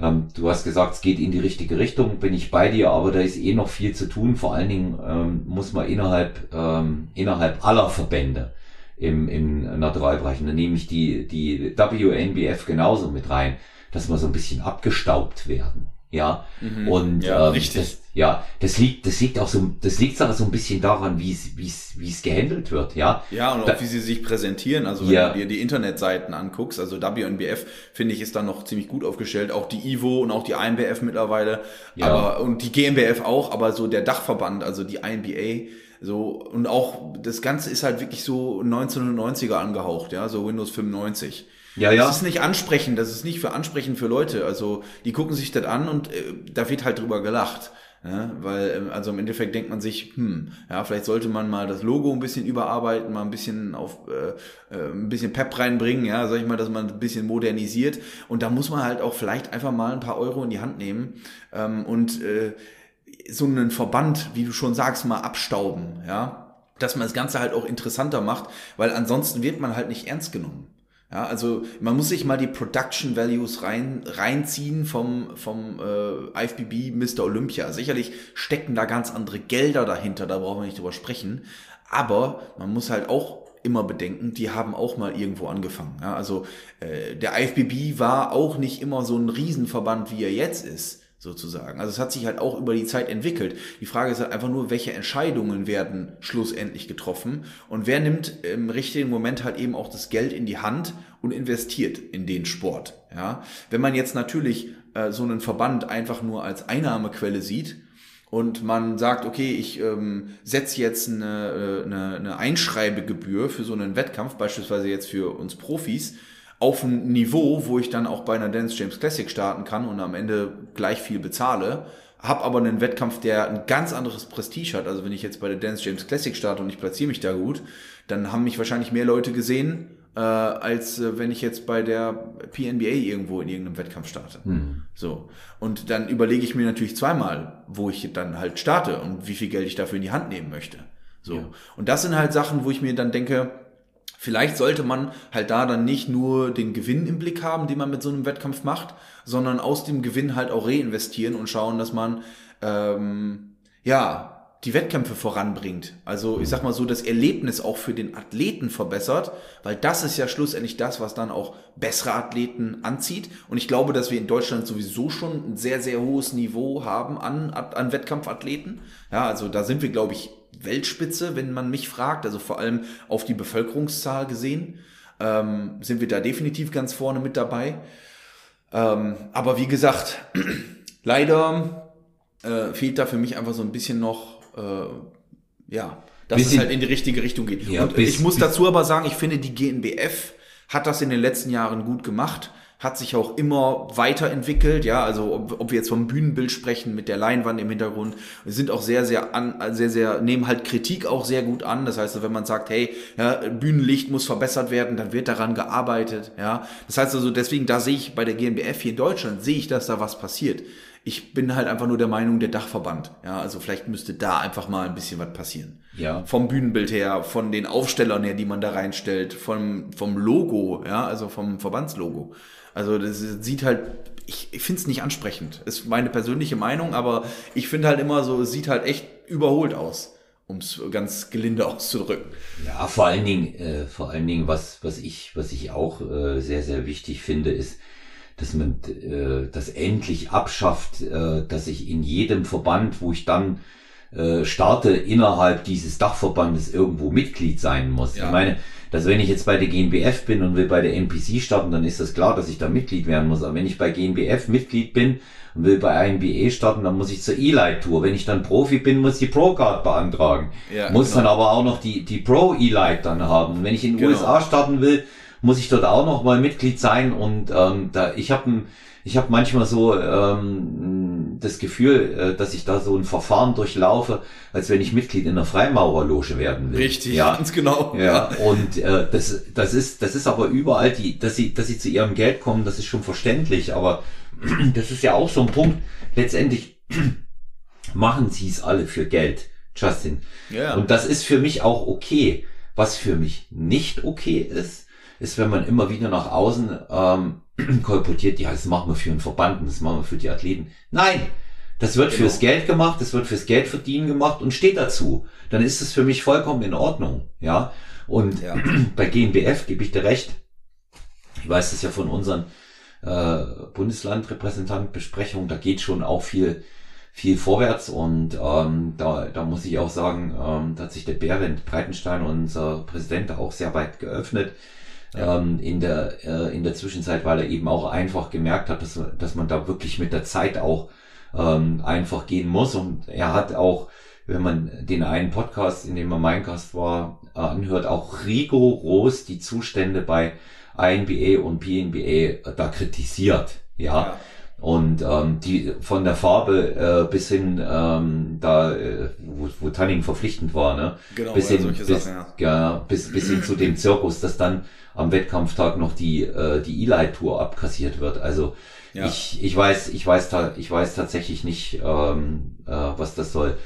ähm, du hast gesagt, es geht in die richtige Richtung, bin ich bei dir, aber da ist eh noch viel zu tun. Vor allen Dingen ähm, muss man innerhalb, ähm, innerhalb aller Verbände im, im Naturalbereich, da nehme ich die, die WNBF genauso mit rein, dass wir so ein bisschen abgestaubt werden. Ja, mhm. und ja, ähm, richtig. Das, ja, das liegt, das liegt auch so, das liegt aber so ein bisschen daran, wie es, wie es, wie es gehandelt wird, ja. Ja, und auch wie sie sich präsentieren. Also wenn ja. du dir die Internetseiten anguckst, also WNBF finde ich ist da noch ziemlich gut aufgestellt, auch die IVO und auch die INBF mittlerweile, ja. aber und die GmbF auch, aber so der Dachverband, also die INBA, so und auch das Ganze ist halt wirklich so 1990er angehaucht, ja, so Windows 95. Ja, ja. Das ist nicht ansprechend, das ist nicht für ansprechend für Leute. Also die gucken sich das an und äh, da wird halt drüber gelacht. Ja, weil, ähm, also im Endeffekt denkt man sich, hm, ja, vielleicht sollte man mal das Logo ein bisschen überarbeiten, mal ein bisschen auf äh, äh, ein bisschen Pep reinbringen, ja, sag ich mal, dass man ein bisschen modernisiert. Und da muss man halt auch vielleicht einfach mal ein paar Euro in die Hand nehmen ähm, und äh, so einen Verband, wie du schon sagst, mal abstauben, ja dass man das Ganze halt auch interessanter macht, weil ansonsten wird man halt nicht ernst genommen. Ja, also man muss sich mal die Production Values rein, reinziehen vom, vom äh, IFBB Mr. Olympia. Sicherlich stecken da ganz andere Gelder dahinter, da brauchen wir nicht drüber sprechen. Aber man muss halt auch immer bedenken, die haben auch mal irgendwo angefangen. Ja, also äh, der IFBB war auch nicht immer so ein Riesenverband, wie er jetzt ist sozusagen. Also es hat sich halt auch über die Zeit entwickelt. Die Frage ist halt einfach nur, welche Entscheidungen werden schlussendlich getroffen und wer nimmt im richtigen Moment halt eben auch das Geld in die Hand und investiert in den Sport. Ja, wenn man jetzt natürlich äh, so einen Verband einfach nur als Einnahmequelle sieht und man sagt, okay, ich ähm, setze jetzt eine, äh, eine, eine Einschreibegebühr für so einen Wettkampf, beispielsweise jetzt für uns Profis, auf ein Niveau, wo ich dann auch bei einer Dance James Classic starten kann und am Ende gleich viel bezahle, habe aber einen Wettkampf, der ein ganz anderes Prestige hat. Also wenn ich jetzt bei der Dance James Classic starte und ich platziere mich da gut, dann haben mich wahrscheinlich mehr Leute gesehen, äh, als äh, wenn ich jetzt bei der PNBA irgendwo in irgendeinem Wettkampf starte. Mhm. So. Und dann überlege ich mir natürlich zweimal, wo ich dann halt starte und wie viel Geld ich dafür in die Hand nehmen möchte. So. Ja. Und das sind halt Sachen, wo ich mir dann denke, Vielleicht sollte man halt da dann nicht nur den Gewinn im Blick haben, den man mit so einem Wettkampf macht, sondern aus dem Gewinn halt auch reinvestieren und schauen, dass man ähm, ja die Wettkämpfe voranbringt. Also ich sag mal so, das Erlebnis auch für den Athleten verbessert, weil das ist ja schlussendlich das, was dann auch bessere Athleten anzieht. Und ich glaube, dass wir in Deutschland sowieso schon ein sehr, sehr hohes Niveau haben an, an Wettkampfathleten. Ja, also da sind wir, glaube ich, Weltspitze, wenn man mich fragt, also vor allem auf die Bevölkerungszahl gesehen, ähm, sind wir da definitiv ganz vorne mit dabei. Ähm, aber wie gesagt, leider äh, fehlt da für mich einfach so ein bisschen noch, äh, ja, dass bisschen, es halt in die richtige Richtung geht. Ja, Und bis, ich muss dazu aber sagen, ich finde, die GNBF hat das in den letzten Jahren gut gemacht hat sich auch immer weiterentwickelt, ja, also ob, ob wir jetzt vom Bühnenbild sprechen mit der Leinwand im Hintergrund, wir sind auch sehr, sehr an, sehr, sehr, nehmen halt Kritik auch sehr gut an. Das heißt, wenn man sagt, hey, ja, Bühnenlicht muss verbessert werden, dann wird daran gearbeitet, ja. Das heißt also, deswegen, da sehe ich bei der GmbF hier in Deutschland, sehe ich, dass da was passiert. Ich bin halt einfach nur der Meinung, der Dachverband. Ja, also vielleicht müsste da einfach mal ein bisschen was passieren. Ja. Vom Bühnenbild her, von den Aufstellern her, die man da reinstellt, vom, vom Logo, ja, also vom Verbandslogo. Also das sieht halt, ich, ich finde es nicht ansprechend. Ist meine persönliche Meinung, aber ich finde halt immer so, es sieht halt echt überholt aus um es ganz gelinde auszudrücken. Ja, vor allen Dingen, äh, vor allen Dingen, was, was ich, was ich auch äh, sehr, sehr wichtig finde, ist, dass man äh, das endlich abschafft, äh, dass ich in jedem Verband, wo ich dann äh, starte, innerhalb dieses Dachverbandes irgendwo Mitglied sein muss. Ja. Ich meine, dass wenn ich jetzt bei der GNBF bin und will bei der NPC starten, dann ist das klar, dass ich da Mitglied werden muss. Aber wenn ich bei GNBF Mitglied bin und will bei INBE starten, dann muss ich zur E-Light Tour. Wenn ich dann Profi bin, muss ich die Pro Card beantragen. Ja, muss genau. dann aber auch noch die, die Pro E-Light dann haben. Und wenn ich in den genau. USA starten will, muss ich dort auch noch mal Mitglied sein. Und ähm, da ich habe ich habe manchmal so ähm, das Gefühl, äh, dass ich da so ein Verfahren durchlaufe, als wenn ich Mitglied in einer Freimaurerloge werden will. Richtig, ja. ganz genau. Ja, und äh, das, das ist, das ist aber überall die, dass sie, dass sie zu ihrem Geld kommen, das ist schon verständlich, aber das ist ja auch so ein Punkt. Letztendlich machen sie es alle für Geld, Justin. Ja. Und das ist für mich auch okay. Was für mich nicht okay ist, ist, wenn man immer wieder nach außen ähm, kolportiert, ja, das machen wir für einen Verband, das machen wir für die Athleten. Nein, das wird genau. fürs Geld gemacht, das wird fürs Geld verdienen gemacht und steht dazu. Dann ist es für mich vollkommen in Ordnung, ja. Und ja. bei GNBF gebe ich dir recht. Ich weiß das ja von unseren äh, Bundeslandrepräsentantenbesprechungen, da geht schon auch viel viel vorwärts und ähm, da, da muss ich auch sagen, ähm, da hat sich der Berend Breitenstein, unser Präsident, auch sehr weit geöffnet ja. ähm, in, der, äh, in der Zwischenzeit, weil er eben auch einfach gemerkt hat, dass, dass man da wirklich mit der Zeit auch ähm, einfach gehen muss. Und er hat auch, wenn man den einen Podcast, in dem er mein Gast war, äh, anhört, auch rigoros die Zustände bei INBA und PNBA äh, da kritisiert. ja. ja. Und ähm, die von der Farbe äh, bis hin ähm, da, äh, wo, wo Tanning verpflichtend war, ne? Genau, bis hin, bis, Sachen, ja. ja. bis, bis hin zu dem Zirkus, dass dann am Wettkampftag noch die äh, die E-Light Tour abkassiert wird. Also ja. ich ich weiß ich weiß ich weiß tatsächlich nicht ähm, äh, was das soll.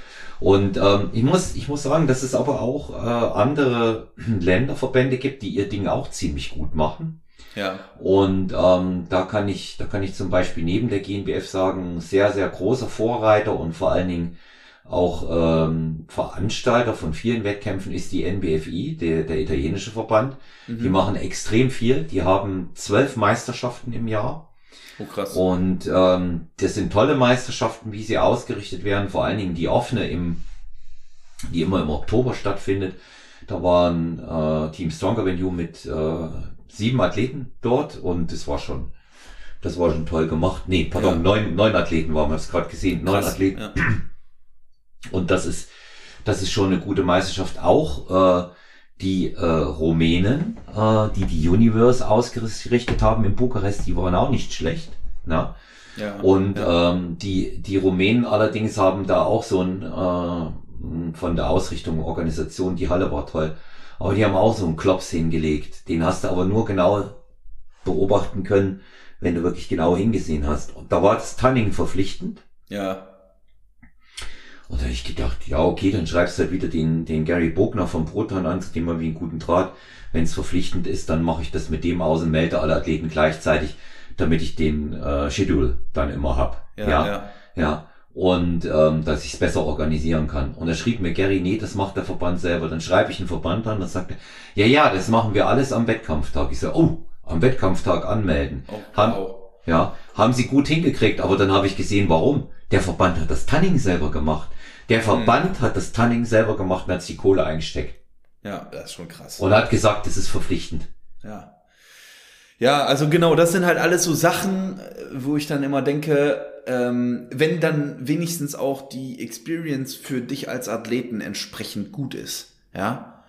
Und ähm, ich muss ich muss sagen, dass es aber auch äh, andere Länderverbände gibt, die ihr Ding auch ziemlich gut machen. Ja. Und ähm, da kann ich, da kann ich zum Beispiel neben der GNBF sagen, sehr, sehr großer Vorreiter und vor allen Dingen auch ähm, Veranstalter von vielen Wettkämpfen ist die NBFI, der, der italienische Verband. Mhm. Die machen extrem viel. Die haben zwölf Meisterschaften im Jahr. Oh, krass. Und ähm, das sind tolle Meisterschaften, wie sie ausgerichtet werden. Vor allen Dingen die offene, im, die immer im Oktober stattfindet. Da waren äh, Team Stronger Venue mit äh, sieben Athleten dort und das war schon, das war schon toll gemacht. Nee, pardon, ja. neun, neun Athleten waren wir es gerade gesehen. Neun Krass, Athleten. Ja. Und das ist, das ist schon eine gute Meisterschaft. Auch äh, die äh, Rumänen, äh, die die Universe ausgerichtet haben in Bukarest, die waren auch nicht schlecht. Na? Ja, und ja. Ähm, die, die Rumänen allerdings haben da auch so ein äh, von der Ausrichtung Organisation, die Halle war toll. Aber die haben auch so einen Klops hingelegt. Den hast du aber nur genau beobachten können, wenn du wirklich genau hingesehen hast. Und da war das Tanning verpflichtend. Ja. Und da habe ich gedacht, ja, okay, dann schreibst du halt wieder den, den Gary Bogner vom Proton an, zu dem man wie einen guten Draht. Wenn es verpflichtend ist, dann mache ich das mit dem aus und melde alle Athleten gleichzeitig, damit ich den äh, Schedule dann immer hab. Ja, ja. ja. ja. Und ähm, dass ich es besser organisieren kann. Und da schrieb mir Gary, nee, das macht der Verband selber. Dann schreibe ich einen Verband an, dann sagt er, ja, ja, das machen wir alles am Wettkampftag. Ich so, oh, am Wettkampftag anmelden. Oh, haben, wow. Ja, haben sie gut hingekriegt, aber dann habe ich gesehen, warum. Der Verband hat das Tanning selber gemacht. Der hm. Verband hm. hat das Tanning selber gemacht und hat die Kohle eingesteckt. Ja, das ist schon krass. Und hat gesagt, das ist verpflichtend. Ja. Ja, also genau, das sind halt alles so Sachen, wo ich dann immer denke, ähm, wenn dann wenigstens auch die Experience für dich als Athleten entsprechend gut ist, ja,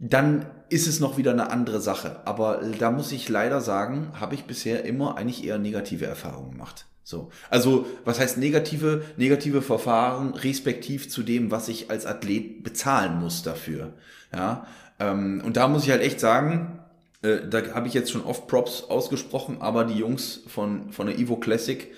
dann ist es noch wieder eine andere Sache. Aber da muss ich leider sagen, habe ich bisher immer eigentlich eher negative Erfahrungen gemacht. So. Also, was heißt negative? Negative Verfahren respektiv zu dem, was ich als Athlet bezahlen muss dafür. Ja. Ähm, und da muss ich halt echt sagen, äh, da habe ich jetzt schon oft Props ausgesprochen, aber die Jungs von, von der Evo Classic,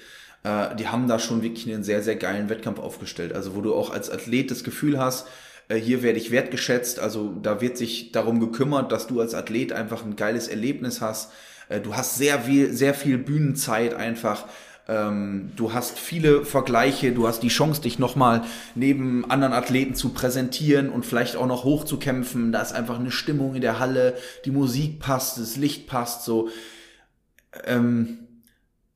äh, die haben da schon wirklich einen sehr, sehr geilen Wettkampf aufgestellt. Also, wo du auch als Athlet das Gefühl hast, äh, hier werde ich wertgeschätzt. Also, da wird sich darum gekümmert, dass du als Athlet einfach ein geiles Erlebnis hast. Äh, du hast sehr viel, sehr viel Bühnenzeit einfach. Ähm, du hast viele Vergleiche, du hast die Chance, dich nochmal neben anderen Athleten zu präsentieren und vielleicht auch noch hochzukämpfen. Da ist einfach eine Stimmung in der Halle, die Musik passt, das Licht passt, so. Ähm,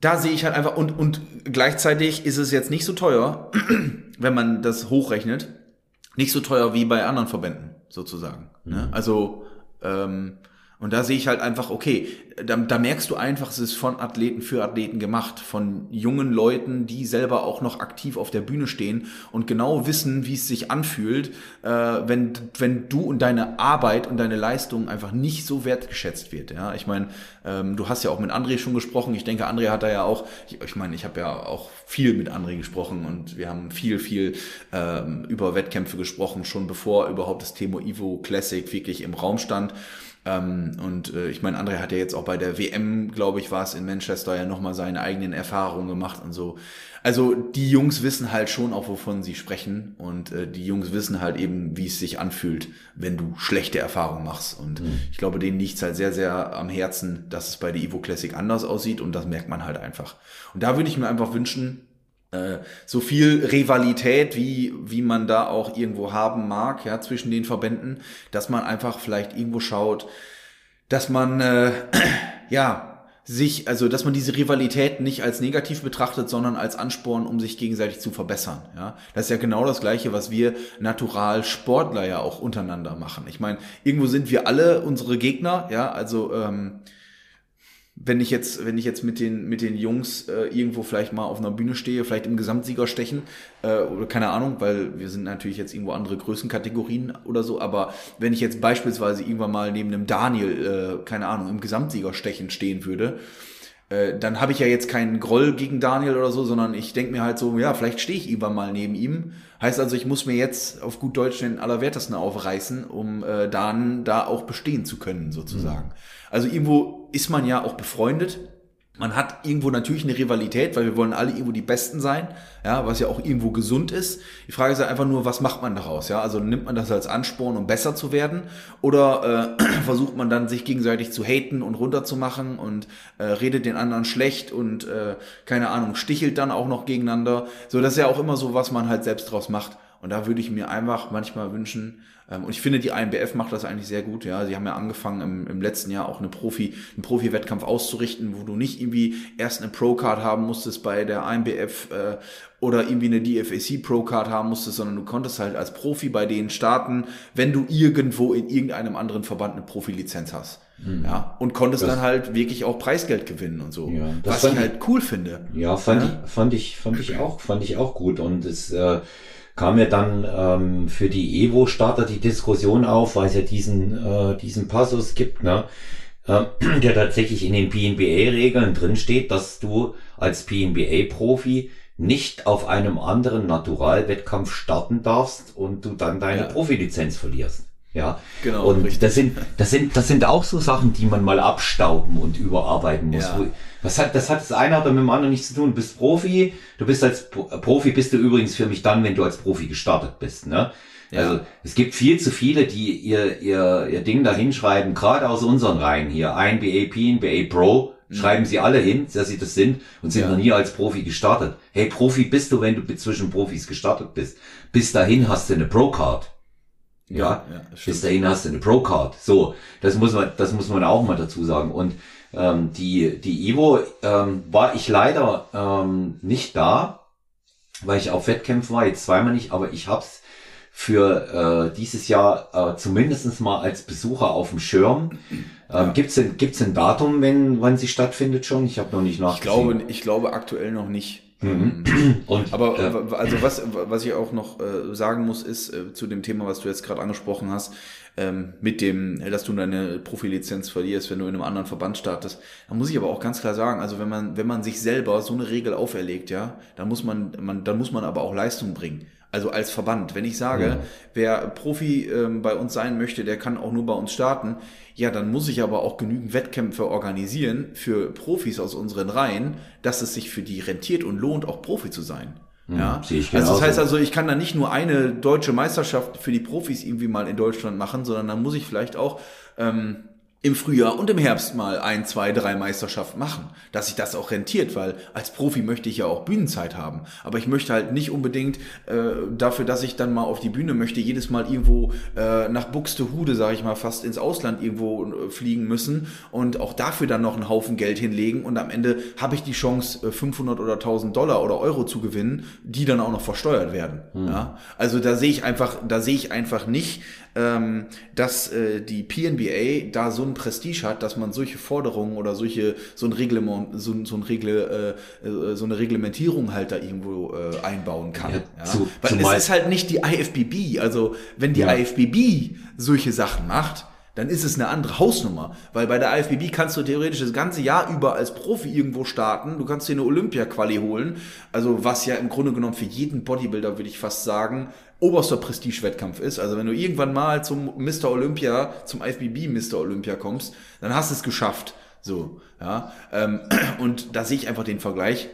da sehe ich halt einfach, und, und gleichzeitig ist es jetzt nicht so teuer, wenn man das hochrechnet. nicht so teuer wie bei anderen Verbänden sozusagen. Ne? Mhm. Ne? Also ähm, und da sehe ich halt einfach, okay, da, da merkst du einfach, es ist von Athleten für Athleten gemacht, von jungen Leuten, die selber auch noch aktiv auf der Bühne stehen und genau wissen, wie es sich anfühlt, äh, wenn, wenn du und deine Arbeit und deine Leistung einfach nicht so wertgeschätzt wird. Ja, ich meine, ähm, du hast ja auch mit André schon gesprochen. Ich denke, André hat da ja auch, ich, ich meine, ich habe ja auch viel mit André gesprochen und wir haben viel, viel ähm, über Wettkämpfe gesprochen, schon bevor überhaupt das Thema Evo Classic wirklich im Raum stand. Ähm, und äh, ich meine, André hat ja jetzt auch bei der WM, glaube ich, war es in Manchester ja nochmal seine eigenen Erfahrungen gemacht und so. Also die Jungs wissen halt schon auch, wovon sie sprechen und äh, die Jungs wissen halt eben, wie es sich anfühlt, wenn du schlechte Erfahrungen machst. Und mhm. ich glaube, denen liegt halt sehr, sehr am Herzen, dass es bei der Evo Classic anders aussieht und das merkt man halt einfach. Und da würde ich mir einfach wünschen, äh, so viel Rivalität, wie, wie man da auch irgendwo haben mag, ja, zwischen den Verbänden, dass man einfach vielleicht irgendwo schaut, dass man, äh, ja, sich, also dass man diese Rivalität nicht als negativ betrachtet, sondern als Ansporn, um sich gegenseitig zu verbessern. Ja, das ist ja genau das Gleiche, was wir natural Sportler ja auch untereinander machen. Ich meine, irgendwo sind wir alle unsere Gegner. Ja, also ähm, wenn ich jetzt, wenn ich jetzt mit den, mit den Jungs äh, irgendwo vielleicht mal auf einer Bühne stehe, vielleicht im Gesamtsieger stechen, äh, oder keine Ahnung, weil wir sind natürlich jetzt irgendwo andere Größenkategorien oder so, aber wenn ich jetzt beispielsweise irgendwann mal neben einem Daniel, äh, keine Ahnung, im Gesamtsieger stechen stehen würde, äh, dann habe ich ja jetzt keinen Groll gegen Daniel oder so, sondern ich denke mir halt so, ja, vielleicht stehe ich irgendwann mal neben ihm. Heißt also, ich muss mir jetzt auf gut Deutsch den Allerwertesten aufreißen, um äh, dann da auch bestehen zu können, sozusagen. Mhm. Also irgendwo ist man ja auch befreundet man hat irgendwo natürlich eine Rivalität, weil wir wollen alle irgendwo die Besten sein, ja, was ja auch irgendwo gesund ist. Die Frage ist ja einfach nur, was macht man daraus, ja? Also nimmt man das als Ansporn, um besser zu werden, oder äh, versucht man dann sich gegenseitig zu haten und runterzumachen und äh, redet den anderen schlecht und äh, keine Ahnung stichelt dann auch noch gegeneinander. So, das ist ja auch immer so, was man halt selbst draus macht. Und da würde ich mir einfach manchmal wünschen, und ich finde, die INBF macht das eigentlich sehr gut. Ja, sie haben ja angefangen im, im letzten Jahr auch eine Profi, einen Profi-Wettkampf auszurichten, wo du nicht irgendwie erst eine Pro-Card haben musstest bei der INBF äh, oder irgendwie eine DFAC Pro-Card haben musstest, sondern du konntest halt als Profi bei denen starten, wenn du irgendwo in irgendeinem anderen Verband eine Profilizenz hast. Mhm. Ja, und konntest das, dann halt wirklich auch Preisgeld gewinnen und so. Ja, was ich halt cool finde. Ja, fand ja? ich, fand ich, fand ich auch, fand ich auch gut. Und es, äh, kam ja dann ähm, für die Evo-Starter die Diskussion auf, weil es ja diesen, äh, diesen Passus gibt, ne? äh, der tatsächlich in den PNBA-Regeln drinsteht, dass du als PNBA-Profi nicht auf einem anderen Naturalwettkampf starten darfst und du dann deine ja. Profilizenz verlierst. Ja, genau. Und richtig. das sind, das sind, das sind auch so Sachen, die man mal abstauben und überarbeiten muss. Ja. Was hat, das hat das eine oder mit dem anderen nichts zu tun. Du bist Profi. Du bist als Profi bist du übrigens für mich dann, wenn du als Profi gestartet bist, ne? Ja. Also es gibt viel zu viele, die ihr, ihr, ihr Ding da hinschreiben, gerade aus unseren Reihen hier, ein BAP, ein BA Pro, mhm. schreiben sie alle hin, dass sie das sind und sind ja. noch nie als Profi gestartet. Hey, Profi bist du, wenn du zwischen Profis gestartet bist. Bis dahin hast du eine Pro-Card. Ja, ja, bis dahin hast du eine Pro-Card. So, das muss man, das muss man auch mal dazu sagen. Und ähm, die, die Ivo ähm, war ich leider ähm, nicht da, weil ich auf Wettkämpfen war, jetzt zweimal nicht, aber ich hab's für äh, dieses Jahr äh, zumindestens mal als Besucher auf dem Schirm. Ähm, ja. Gibt's denn, gibt's ein Datum, wenn, wann sie stattfindet schon? Ich habe noch nicht nachgesehen. Ich glaube, ich glaube aktuell noch nicht. Mhm. Und, aber äh, also was, was ich auch noch äh, sagen muss, ist äh, zu dem Thema, was du jetzt gerade angesprochen hast, ähm, mit dem, dass du deine Profilizenz verlierst, wenn du in einem anderen Verband startest. Da muss ich aber auch ganz klar sagen, also wenn man, wenn man sich selber so eine Regel auferlegt, ja, dann muss man, man, dann muss man aber auch Leistung bringen. Also als Verband. Wenn ich sage, ja. wer Profi ähm, bei uns sein möchte, der kann auch nur bei uns starten, ja, dann muss ich aber auch genügend Wettkämpfe organisieren für Profis aus unseren Reihen, dass es sich für die rentiert und lohnt, auch Profi zu sein. Hm, ja, ich also das heißt also, ich kann da nicht nur eine deutsche Meisterschaft für die Profis irgendwie mal in Deutschland machen, sondern dann muss ich vielleicht auch ähm, im Frühjahr und im Herbst mal ein, zwei, drei Meisterschaften machen, dass sich das auch rentiert, weil als Profi möchte ich ja auch Bühnenzeit haben, aber ich möchte halt nicht unbedingt äh, dafür, dass ich dann mal auf die Bühne möchte, jedes Mal irgendwo äh, nach Buxtehude, sage ich mal, fast ins Ausland irgendwo äh, fliegen müssen und auch dafür dann noch einen Haufen Geld hinlegen und am Ende habe ich die Chance 500 äh, oder 1000 Dollar oder Euro zu gewinnen, die dann auch noch versteuert werden. Mhm. Ja? Also da sehe ich einfach, da sehe ich einfach nicht, ähm, dass äh, die PNBA da so ein Prestige hat, dass man solche Forderungen oder solche so ein Reglement, so, so ein Regle, äh, äh, so eine Reglementierung halt da irgendwo äh, einbauen kann. Ja, ja? Zu, Weil es ist halt nicht die IFBB. Also wenn die ja. IFBB solche Sachen macht, dann ist es eine andere Hausnummer. Weil bei der IFBB kannst du theoretisch das ganze Jahr über als Profi irgendwo starten. Du kannst dir eine Olympia-Quali holen. Also was ja im Grunde genommen für jeden Bodybuilder, würde ich fast sagen, oberster Prestige-Wettkampf ist. Also wenn du irgendwann mal zum Mr. Olympia, zum IFBB Mr. Olympia kommst, dann hast du es geschafft. So, ja. Ähm, und da sehe ich einfach den Vergleich,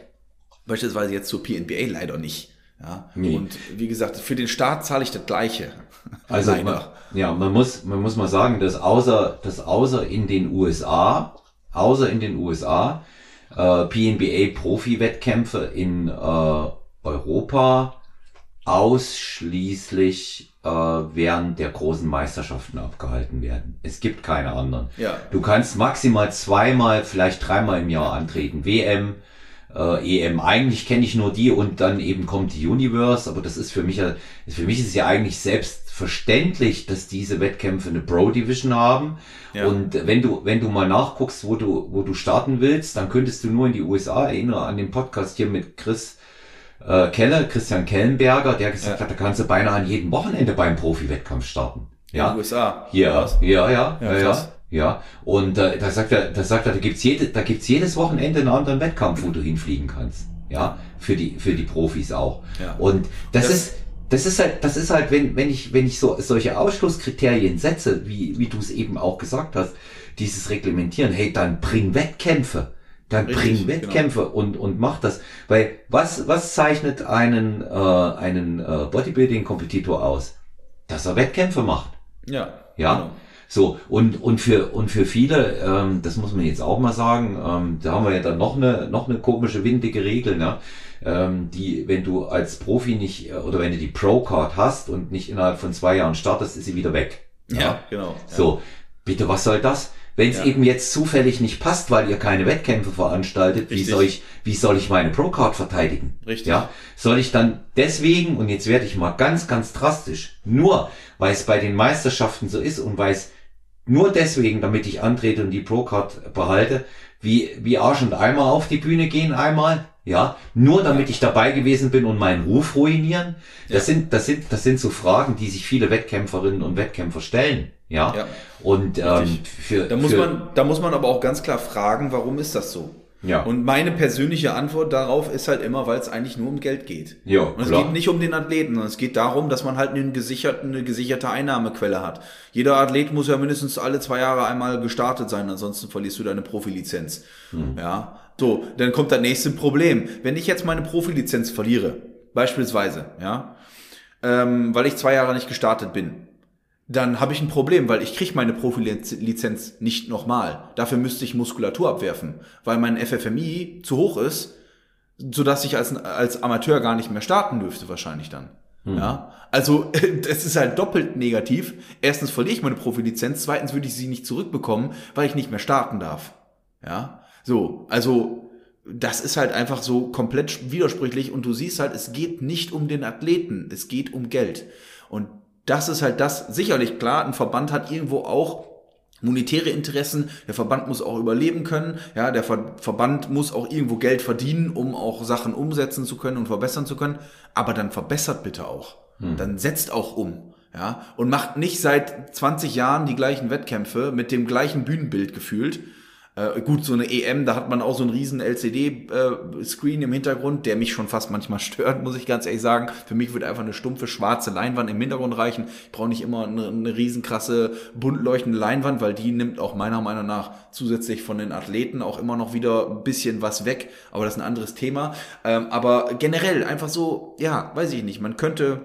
beispielsweise jetzt zur PNBA leider nicht. Ja. Nee. Und wie gesagt, für den Start zahle ich das Gleiche. Also man, ja, man muss, man muss mal sagen, dass außer, dass außer in den USA, außer in den USA, äh, PNBA Profi-Wettkämpfe in äh, Europa ausschließlich äh, während der großen Meisterschaften abgehalten werden. Es gibt keine anderen. Ja. Du kannst maximal zweimal, vielleicht dreimal im Jahr antreten. WM, äh, EM. Eigentlich kenne ich nur die und dann eben kommt die Universe, aber das ist für mich ja, für mich ist es ja eigentlich selbstverständlich, dass diese Wettkämpfe eine Pro Division haben. Ja. Und wenn du, wenn du mal nachguckst, wo du, wo du starten willst, dann könntest du nur in die USA erinnern an den Podcast hier mit Chris äh, Kelle, Christian Kellenberger, der gesagt ja. hat, da kannst du beinahe an jedem Wochenende beim Profi-Wettkampf starten. Ja, in den USA. Hier, ja, ja, ja, ja, ja. Und äh, da sagt er, da sagt er, da gibt's jede, da gibt's jedes Wochenende einen anderen Wettkampf, wo du hinfliegen kannst. Ja, für die, für die Profis auch. Ja. Und das, das ist, das ist halt, das ist halt, wenn, wenn ich, wenn ich so solche Ausschlusskriterien setze, wie, wie du es eben auch gesagt hast, dieses Reglementieren, hey, dann bring Wettkämpfe. Dann Richtig, bring genau. Wettkämpfe genau. und, und mach das. Weil was, was zeichnet einen, äh, einen äh, Bodybuilding-Kompetitor aus? Dass er Wettkämpfe macht. Ja. Ja. Genau. So, und, und für, und für viele, ähm, das muss man jetzt auch mal sagen, ähm, da haben wir ja dann noch eine, noch eine komische, windige Regel, ne? ähm, die, wenn du als Profi nicht, äh, oder wenn du die Pro-Card hast und nicht innerhalb von zwei Jahren startest, ist sie wieder weg. Ja, ja genau. Ja. So, bitte, was soll das? Wenn es ja. eben jetzt zufällig nicht passt, weil ihr keine Wettkämpfe veranstaltet, wie soll ich, wie soll ich meine Pro-Card verteidigen? Richtig. Ja, soll ich dann deswegen, und jetzt werde ich mal ganz, ganz drastisch, nur weil es bei den Meisterschaften so ist und weil es nur deswegen, damit ich antrete und die Pro-Card behalte, wie, wie Arsch und Eimer auf die Bühne gehen einmal, ja, nur damit ich dabei gewesen bin und meinen Ruf ruinieren. Das ja. sind, das sind, das sind so Fragen, die sich viele Wettkämpferinnen und Wettkämpfer stellen. Ja. ja. Und ähm, für, da muss für, man, da muss man aber auch ganz klar fragen, warum ist das so? Ja. Und meine persönliche Antwort darauf ist halt immer, weil es eigentlich nur um Geld geht. Ja, und es klar. geht nicht um den Athleten, sondern es geht darum, dass man halt einen gesicherten, eine gesicherte Einnahmequelle hat. Jeder Athlet muss ja mindestens alle zwei Jahre einmal gestartet sein, ansonsten verlierst du deine Profilizenz. Hm. Ja. So, dann kommt das nächste Problem. Wenn ich jetzt meine Profilizenz verliere, beispielsweise, ja, ähm, weil ich zwei Jahre nicht gestartet bin, dann habe ich ein Problem, weil ich kriege meine Profilizenz nicht nochmal. Dafür müsste ich Muskulatur abwerfen, weil mein FFMI zu hoch ist, sodass ich als, als Amateur gar nicht mehr starten dürfte wahrscheinlich dann. Hm. Ja, also das ist halt doppelt negativ. Erstens verliere ich meine Profilizenz, zweitens würde ich sie nicht zurückbekommen, weil ich nicht mehr starten darf. Ja, so, also das ist halt einfach so komplett widersprüchlich und du siehst halt, es geht nicht um den Athleten, es geht um Geld. Und das ist halt das, sicherlich klar, ein Verband hat irgendwo auch monetäre Interessen, der Verband muss auch überleben können, ja, der Ver Verband muss auch irgendwo Geld verdienen, um auch Sachen umsetzen zu können und verbessern zu können, aber dann verbessert bitte auch. Hm. Dann setzt auch um. Ja, und macht nicht seit 20 Jahren die gleichen Wettkämpfe mit dem gleichen Bühnenbild gefühlt, äh, gut, so eine EM, da hat man auch so einen riesen LCD-Screen äh, im Hintergrund, der mich schon fast manchmal stört, muss ich ganz ehrlich sagen. Für mich würde einfach eine stumpfe schwarze Leinwand im Hintergrund reichen. Ich brauche nicht immer eine, eine riesen krasse, bunt leuchtende Leinwand, weil die nimmt auch meiner Meinung nach zusätzlich von den Athleten auch immer noch wieder ein bisschen was weg. Aber das ist ein anderes Thema. Ähm, aber generell einfach so, ja, weiß ich nicht, man könnte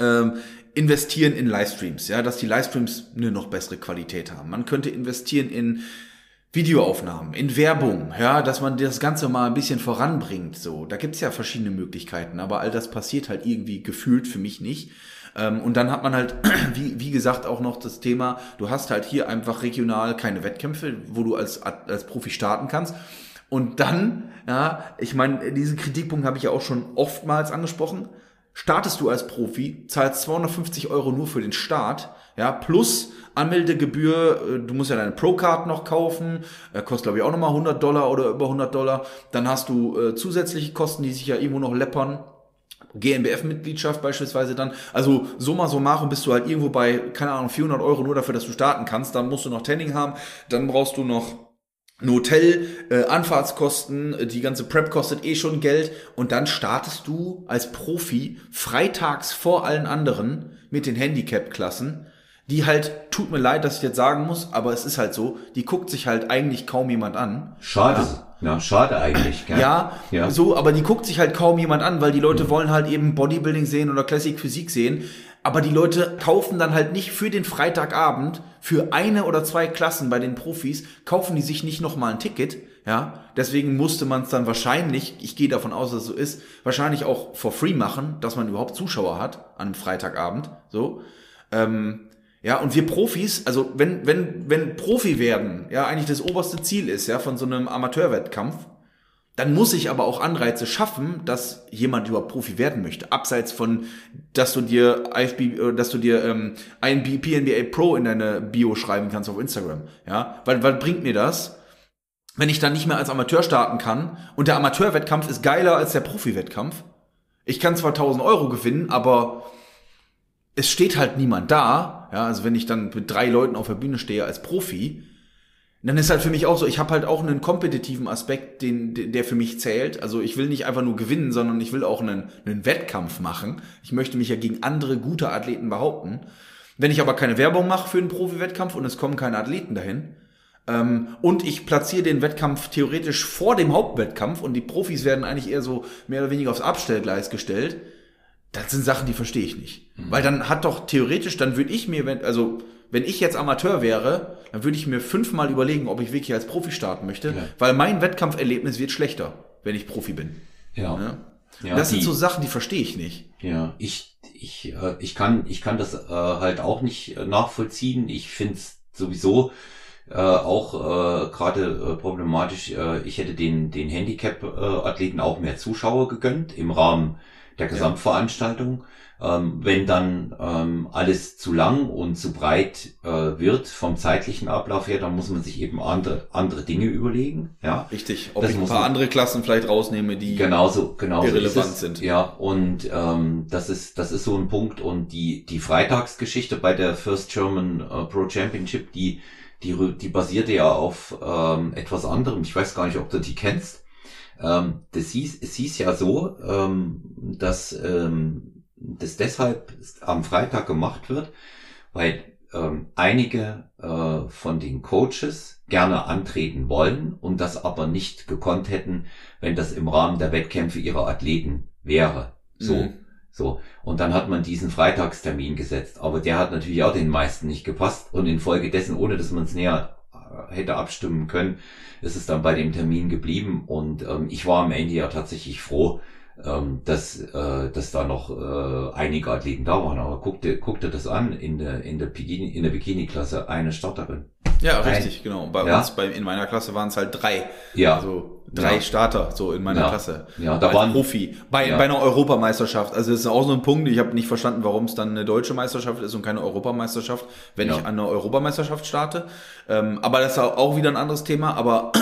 ähm, investieren in Livestreams, ja, dass die Livestreams eine noch bessere Qualität haben. Man könnte investieren in Videoaufnahmen, in Werbung, ja, dass man das Ganze mal ein bisschen voranbringt. So, da gibt's ja verschiedene Möglichkeiten, aber all das passiert halt irgendwie gefühlt für mich nicht. Ähm, und dann hat man halt, wie, wie gesagt, auch noch das Thema, du hast halt hier einfach regional keine Wettkämpfe, wo du als, als Profi starten kannst. Und dann, ja, ich meine, diesen Kritikpunkt habe ich ja auch schon oftmals angesprochen. Startest du als Profi, zahlst 250 Euro nur für den Start, ja, plus Anmeldegebühr, äh, du musst ja deine Pro-Card noch kaufen, äh, kostet glaube ich auch nochmal 100 Dollar oder über 100 Dollar. Dann hast du äh, zusätzliche Kosten, die sich ja irgendwo noch läppern. GmbF-Mitgliedschaft beispielsweise dann. Also summa summarum bist du halt irgendwo bei, keine Ahnung, 400 Euro nur dafür, dass du starten kannst. Dann musst du noch Tanning haben, dann brauchst du noch ein Hotel, äh, Anfahrtskosten, die ganze Prep kostet eh schon Geld und dann startest du als Profi freitags vor allen anderen mit den Handicap-Klassen die halt, tut mir leid, dass ich jetzt sagen muss, aber es ist halt so, die guckt sich halt eigentlich kaum jemand an. Schade. Ja. Ja, schade eigentlich. Gell? Ja, ja, so, aber die guckt sich halt kaum jemand an, weil die Leute mhm. wollen halt eben Bodybuilding sehen oder Classic Physik sehen. Aber die Leute kaufen dann halt nicht für den Freitagabend, für eine oder zwei Klassen bei den Profis, kaufen die sich nicht nochmal ein Ticket. Ja, deswegen musste man es dann wahrscheinlich, ich gehe davon aus, dass es so ist, wahrscheinlich auch for free machen, dass man überhaupt Zuschauer hat an einem Freitagabend. So. Ähm, ja, und wir Profis, also wenn, wenn, wenn Profi werden, ja, eigentlich das oberste Ziel ist, ja, von so einem Amateurwettkampf, dann muss ich aber auch Anreize schaffen, dass jemand überhaupt Profi werden möchte. Abseits von, dass du dir IFB, äh, dass du dir ähm, ein PNBA Pro in deine Bio schreiben kannst auf Instagram. Ja, weil, weil bringt mir das, wenn ich dann nicht mehr als Amateur starten kann und der Amateurwettkampf ist geiler als der Profi-Wettkampf. Ich kann zwar 1000 Euro gewinnen, aber es steht halt niemand da. Ja, also wenn ich dann mit drei Leuten auf der Bühne stehe als Profi, dann ist halt für mich auch so, ich habe halt auch einen kompetitiven Aspekt, den, der für mich zählt. Also ich will nicht einfach nur gewinnen, sondern ich will auch einen, einen Wettkampf machen. Ich möchte mich ja gegen andere gute Athleten behaupten. Wenn ich aber keine Werbung mache für einen Profi-Wettkampf und es kommen keine Athleten dahin, ähm, und ich platziere den Wettkampf theoretisch vor dem Hauptwettkampf und die Profis werden eigentlich eher so mehr oder weniger aufs Abstellgleis gestellt, das sind Sachen, die verstehe ich nicht. Mhm. Weil dann hat doch theoretisch, dann würde ich mir, wenn, also wenn ich jetzt Amateur wäre, dann würde ich mir fünfmal überlegen, ob ich wirklich als Profi starten möchte, ja. weil mein Wettkampferlebnis wird schlechter, wenn ich Profi bin. Ja. ja? ja das die, sind so Sachen, die verstehe ich nicht. Ja, ich, ich, äh, ich kann, ich kann das äh, halt auch nicht äh, nachvollziehen. Ich finde es sowieso äh, auch äh, gerade äh, problematisch. Äh, ich hätte den, den Handicap-Athleten auch mehr Zuschauer gegönnt im Rahmen der Gesamtveranstaltung. Ähm, wenn dann ähm, alles zu lang und zu breit äh, wird vom zeitlichen Ablauf her, dann muss man sich eben andere, andere Dinge überlegen. Ja, richtig. Ob das ich ein paar man, andere Klassen vielleicht rausnehme, die genauso, genauso irrelevant sind. Ja, und ähm, das ist das ist so ein Punkt. Und die die Freitagsgeschichte bei der First German äh, Pro Championship, die die die basierte ja auf ähm, etwas anderem. Ich weiß gar nicht, ob du die kennst. Ähm, das hieß, es hieß ja so, ähm, dass ähm, das deshalb am Freitag gemacht wird, weil ähm, einige äh, von den Coaches gerne antreten wollen und das aber nicht gekonnt hätten, wenn das im Rahmen der Wettkämpfe ihrer Athleten wäre. So. Mhm. So. Und dann hat man diesen Freitagstermin gesetzt. Aber der hat natürlich auch den meisten nicht gepasst. Und infolgedessen, ohne dass man es näher hätte abstimmen können, ist es dann bei dem Termin geblieben. Und ähm, ich war am Ende ja tatsächlich froh, ähm, dass, äh, dass da noch äh, einige Athleten da waren. Aber guck dir, guck dir das an, in der, in der Bikini, in der Bikini-Klasse eine Starterin. Ja, Ein, richtig, genau. Bei ja? uns, bei, in meiner Klasse waren es halt drei. Ja. Also drei ja. Starter so in meiner ja. Klasse. Ja, da waren Profi bei bei einer Europameisterschaft. Also das ist auch so ein Punkt. Ich habe nicht verstanden, warum es dann eine deutsche Meisterschaft ist und keine Europameisterschaft, wenn ich an einer Europameisterschaft starte. Ähm, aber das ist auch wieder ein anderes Thema. Aber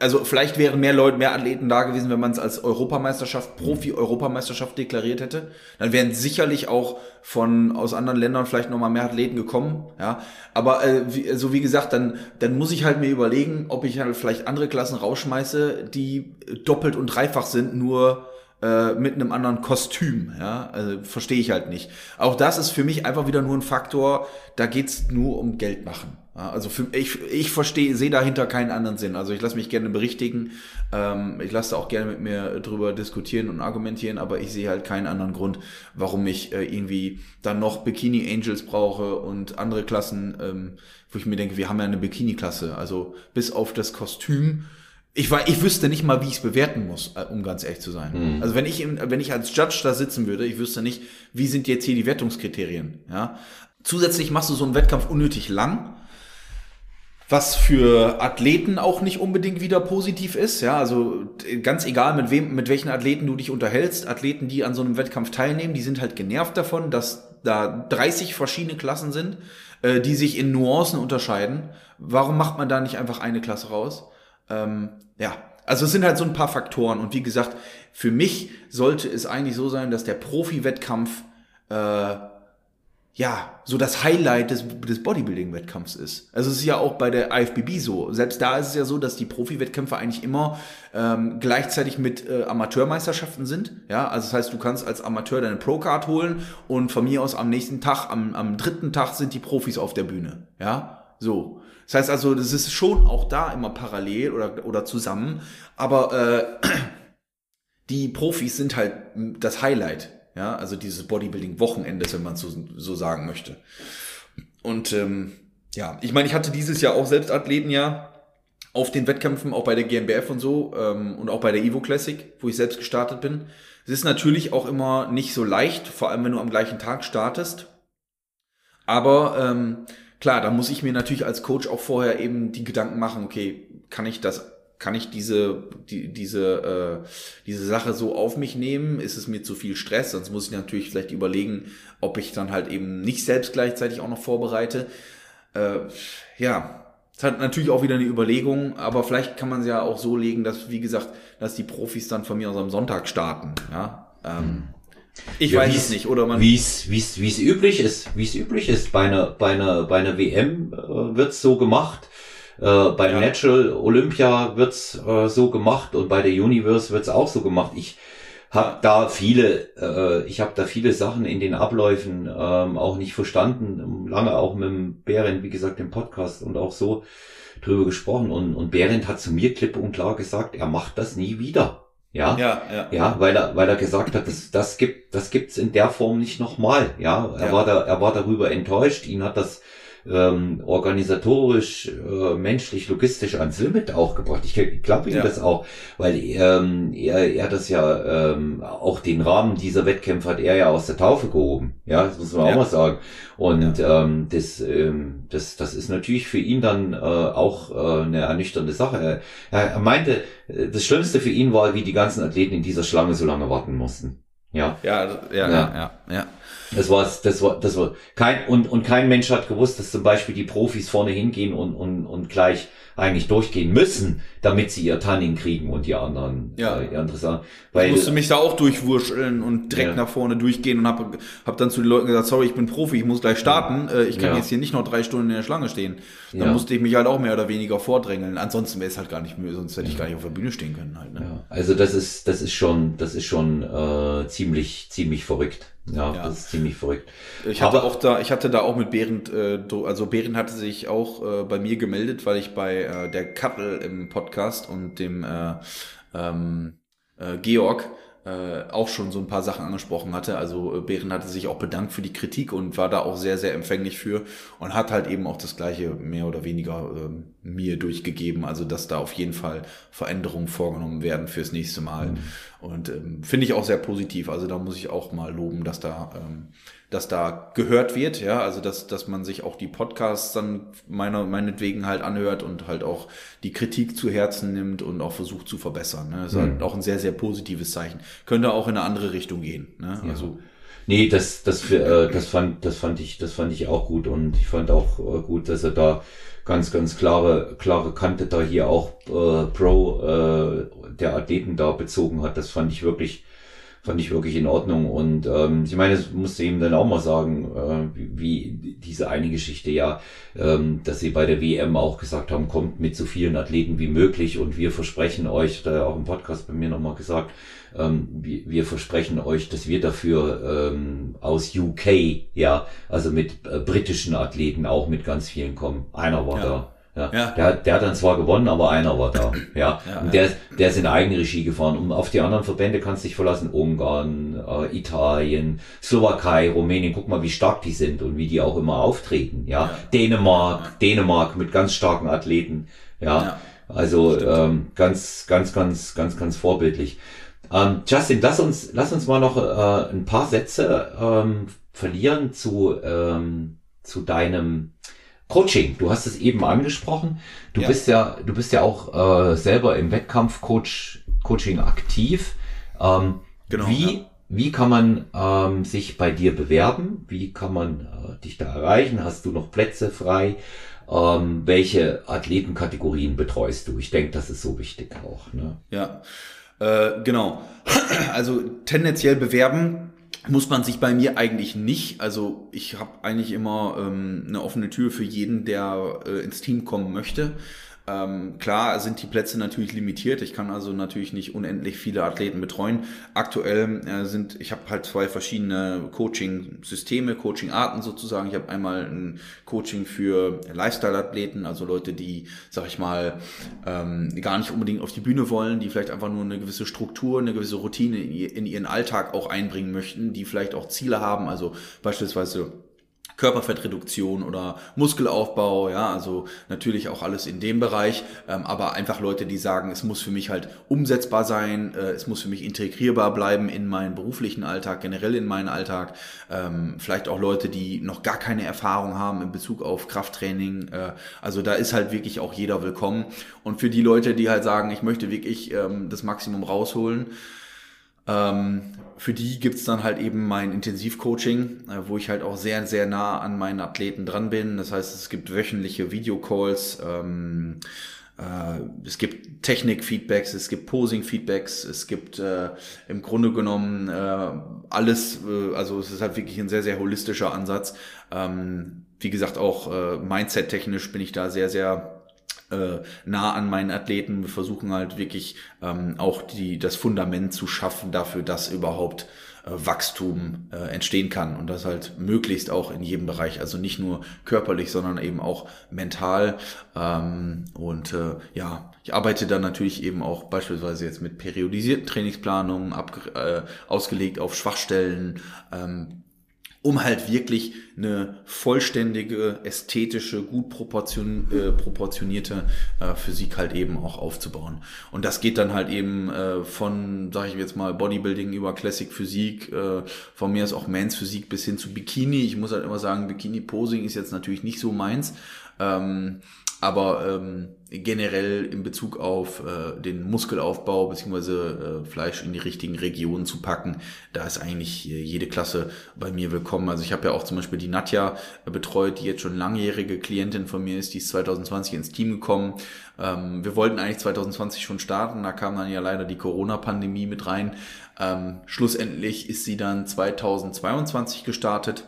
also vielleicht wären mehr Leute, mehr Athleten da gewesen, wenn man es als Europameisterschaft, Profi-Europameisterschaft deklariert hätte. Dann wären sicherlich auch von aus anderen Ländern vielleicht nochmal mehr Athleten gekommen. Ja, aber äh, wie, so also wie gesagt, dann dann muss ich halt mir überlegen, ob ich halt vielleicht andere Klassen rausschmeiße, die doppelt und dreifach sind, nur äh, mit einem anderen Kostüm. Ja, also, verstehe ich halt nicht. Auch das ist für mich einfach wieder nur ein Faktor. Da geht's nur um Geld machen. Also für, ich, ich verstehe, sehe dahinter keinen anderen Sinn. Also ich lasse mich gerne berichtigen. Ähm, ich lasse auch gerne mit mir drüber diskutieren und argumentieren, aber ich sehe halt keinen anderen Grund, warum ich äh, irgendwie dann noch Bikini Angels brauche und andere Klassen, ähm, wo ich mir denke, wir haben ja eine Bikini-Klasse. Also bis auf das Kostüm ich, war, ich wüsste nicht mal, wie ich es bewerten muss, äh, um ganz ehrlich zu sein. Mhm. Also wenn ich, wenn ich als Judge da sitzen würde, ich wüsste nicht, wie sind jetzt hier die Wertungskriterien. Ja? Zusätzlich machst du so einen Wettkampf unnötig lang, was für Athleten auch nicht unbedingt wieder positiv ist. Ja, also ganz egal, mit wem, mit welchen Athleten du dich unterhältst, Athleten, die an so einem Wettkampf teilnehmen, die sind halt genervt davon, dass da 30 verschiedene Klassen sind, äh, die sich in Nuancen unterscheiden. Warum macht man da nicht einfach eine Klasse raus? Ähm, ja, also es sind halt so ein paar Faktoren. Und wie gesagt, für mich sollte es eigentlich so sein, dass der Profi-Wettkampf äh, ja so das Highlight des, des Bodybuilding-Wettkampfs ist. Also es ist ja auch bei der IFBB so. Selbst da ist es ja so, dass die Profi-Wettkämpfe eigentlich immer ähm, gleichzeitig mit äh, Amateurmeisterschaften sind. Ja, also das heißt, du kannst als Amateur deine Pro-Card holen und von mir aus am nächsten Tag, am, am dritten Tag sind die Profis auf der Bühne. Ja, so. Das heißt also, das ist schon auch da immer parallel oder, oder zusammen, aber äh, die Profis sind halt das Highlight, ja, also dieses Bodybuilding-Wochenendes, wenn man so, so sagen möchte. Und ähm, ja, ich meine, ich hatte dieses Jahr auch selbst Athleten ja auf den Wettkämpfen, auch bei der GmbF und so ähm, und auch bei der Evo Classic, wo ich selbst gestartet bin. Es ist natürlich auch immer nicht so leicht, vor allem wenn du am gleichen Tag startest. Aber ähm, klar, da muss ich mir natürlich als Coach auch vorher eben die Gedanken machen, okay, kann ich das, kann ich diese, die, diese, äh, diese Sache so auf mich nehmen? Ist es mir zu viel Stress? Sonst muss ich natürlich vielleicht überlegen, ob ich dann halt eben nicht selbst gleichzeitig auch noch vorbereite. Äh, ja, es hat natürlich auch wieder eine Überlegung, aber vielleicht kann man es ja auch so legen, dass, wie gesagt, dass die Profis dann von mir aus am Sonntag starten. Ja, ähm, mhm. Ich ja, weiß es nicht, oder man. Wie es, wie es, wie es üblich ist, wie es üblich ist. Bei einer, bei einer, bei einer WM äh, wird's so gemacht. Äh, bei ja. Natural Olympia wird's äh, so gemacht und bei der Universe wird's auch so gemacht. Ich habe da viele, äh, ich habe da viele Sachen in den Abläufen ähm, auch nicht verstanden. Lange auch mit dem Behrendt, wie gesagt, im Podcast und auch so drüber gesprochen. Und, und Behrendt hat zu mir klipp und klar gesagt, er macht das nie wieder. Ja, ja, ja, ja, weil er, weil er gesagt hat, das, das gibt, das gibt's in der Form nicht nochmal. Ja, er ja. war da, er war darüber enttäuscht. Ihn hat das ähm, organisatorisch, äh, menschlich, logistisch ans Limit auch gebracht. Ich, ich glaube ihm ja. das auch, weil ähm, er, er das ja ähm, auch den Rahmen dieser Wettkämpfe hat er ja aus der Taufe gehoben. Ja, das muss man ja. auch mal sagen. Und ja. ähm, das, ähm, das, das ist natürlich für ihn dann äh, auch äh, eine ernüchternde Sache. Er, er meinte, äh, das Schlimmste für ihn war, wie die ganzen Athleten in dieser Schlange so lange warten mussten. Ja. Ja, ja, ja, ja. ja. Das war, das war, das war kein, und, und kein Mensch hat gewusst, dass zum Beispiel die Profis vorne hingehen und, und, und gleich eigentlich durchgehen müssen, damit sie ihr Tanning kriegen und die anderen, ja. äh, andere Sachen. Weil, ich musste mich da auch durchwurscheln und direkt ja. nach vorne durchgehen und hab, hab dann zu den Leuten gesagt, sorry, ich bin Profi, ich muss gleich starten, äh, ich kann ja. jetzt hier nicht noch drei Stunden in der Schlange stehen. Dann ja. musste ich mich halt auch mehr oder weniger vordrängeln. Ansonsten wäre es halt gar nicht mehr, sonst hätte ich gar nicht auf der Bühne stehen können halt. Ne? Ja. Also das ist, das ist schon, das ist schon äh, ziemlich, ziemlich verrückt. Ja, ja, das ist ziemlich verrückt. Ich hatte Aber, auch da, ich hatte da auch mit Behrend, äh, also Behrend hatte sich auch äh, bei mir gemeldet, weil ich bei äh, der Kattel im Podcast und dem äh, ähm, äh, Georg äh, auch schon so ein paar Sachen angesprochen hatte. Also äh, Behren hatte sich auch bedankt für die Kritik und war da auch sehr, sehr empfänglich für und hat halt eben auch das gleiche mehr oder weniger äh, mir durchgegeben. Also dass da auf jeden Fall Veränderungen vorgenommen werden fürs nächste Mal. Mhm. Und ähm, finde ich auch sehr positiv. Also da muss ich auch mal loben, dass da ähm, dass da gehört wird, ja, also dass, dass man sich auch die Podcasts dann meiner, meinetwegen halt anhört und halt auch die Kritik zu Herzen nimmt und auch versucht zu verbessern. Ne? Das ist mhm. halt auch ein sehr, sehr positives Zeichen. Könnte auch in eine andere Richtung gehen. Ne? Ja. Also Nee, das, das, für, äh, das fand, das fand ich, das fand ich auch gut und ich fand auch äh, gut, dass er da ganz, ganz klare, klare Kante da hier auch äh, pro äh, der Athleten da bezogen hat. Das fand ich wirklich, fand ich wirklich in Ordnung. Und ähm, ich meine, das musste ihm dann auch mal sagen, äh, wie, wie diese eine Geschichte ja, ähm, dass sie bei der WM auch gesagt haben, kommt mit so vielen Athleten wie möglich und wir versprechen euch, da auch im Podcast bei mir nochmal gesagt, ähm, wir, wir versprechen euch, dass wir dafür ähm, aus UK, ja, also mit äh, britischen Athleten auch mit ganz vielen kommen. Einer war ja. da. Ja, ja. Der, der hat dann zwar gewonnen, aber einer war da. Ja, ja und der, der ist in Eigenregie gefahren. Und auf die anderen Verbände kannst du dich verlassen. Ungarn, äh, Italien, Slowakei, Rumänien. Guck mal, wie stark die sind und wie die auch immer auftreten. Ja, ja. Dänemark, Dänemark mit ganz starken Athleten. Ja, also ähm, ganz, ganz, ganz, ganz, ganz vorbildlich. Ähm, Justin, lass uns, lass uns mal noch äh, ein paar Sätze ähm, verlieren zu, ähm, zu deinem Coaching. Du hast es eben angesprochen. Du ja. bist ja, du bist ja auch äh, selber im Wettkampfcoach Coaching aktiv. Ähm, genau. Wie, ja. wie kann man ähm, sich bei dir bewerben? Wie kann man äh, dich da erreichen? Hast du noch Plätze frei? Ähm, welche Athletenkategorien betreust du? Ich denke, das ist so wichtig auch. Ne? Ja. Äh, genau. Also tendenziell bewerben muss man sich bei mir eigentlich nicht. Also ich habe eigentlich immer ähm, eine offene Tür für jeden, der äh, ins Team kommen möchte. Ähm, klar sind die Plätze natürlich limitiert. Ich kann also natürlich nicht unendlich viele Athleten betreuen. Aktuell äh, sind, ich habe halt zwei verschiedene Coaching-Systeme, Coaching-Arten sozusagen. Ich habe einmal ein Coaching für Lifestyle-Athleten, also Leute, die, sag ich mal, ähm, gar nicht unbedingt auf die Bühne wollen, die vielleicht einfach nur eine gewisse Struktur, eine gewisse Routine in ihren Alltag auch einbringen möchten, die vielleicht auch Ziele haben, also beispielsweise Körperfettreduktion oder Muskelaufbau, ja, also natürlich auch alles in dem Bereich, ähm, aber einfach Leute, die sagen, es muss für mich halt umsetzbar sein, äh, es muss für mich integrierbar bleiben in meinen beruflichen Alltag, generell in meinen Alltag, ähm, vielleicht auch Leute, die noch gar keine Erfahrung haben in Bezug auf Krafttraining, äh, also da ist halt wirklich auch jeder willkommen. Und für die Leute, die halt sagen, ich möchte wirklich ähm, das Maximum rausholen, für die gibt's dann halt eben mein Intensivcoaching, äh, wo ich halt auch sehr, sehr nah an meinen Athleten dran bin. Das heißt, es gibt wöchentliche Videocalls, ähm, äh, es gibt Technik-Feedbacks, es gibt Posing-Feedbacks, es gibt äh, im Grunde genommen äh, alles, äh, also es ist halt wirklich ein sehr, sehr holistischer Ansatz. Ähm, wie gesagt, auch äh, Mindset-technisch bin ich da sehr, sehr äh, nah an meinen Athleten. Wir versuchen halt wirklich ähm, auch die, das Fundament zu schaffen dafür, dass überhaupt äh, Wachstum äh, entstehen kann und das halt möglichst auch in jedem Bereich, also nicht nur körperlich, sondern eben auch mental. Ähm, und äh, ja, ich arbeite dann natürlich eben auch beispielsweise jetzt mit periodisierten Trainingsplanungen, ab, äh, ausgelegt auf Schwachstellen. Ähm, um halt wirklich eine vollständige, ästhetische, gut proportion, äh, proportionierte äh, Physik halt eben auch aufzubauen. Und das geht dann halt eben äh, von, sage ich jetzt mal, Bodybuilding über Classic Physik, äh, von mir ist auch Mans Physik bis hin zu Bikini. Ich muss halt immer sagen, Bikini Posing ist jetzt natürlich nicht so meins. Ähm, aber ähm, generell in Bezug auf äh, den Muskelaufbau beziehungsweise äh, Fleisch in die richtigen Regionen zu packen, da ist eigentlich äh, jede Klasse bei mir willkommen. Also ich habe ja auch zum Beispiel die Nadja äh, betreut, die jetzt schon langjährige Klientin von mir ist, die ist 2020 ins Team gekommen. Ähm, wir wollten eigentlich 2020 schon starten, da kam dann ja leider die Corona-Pandemie mit rein. Ähm, schlussendlich ist sie dann 2022 gestartet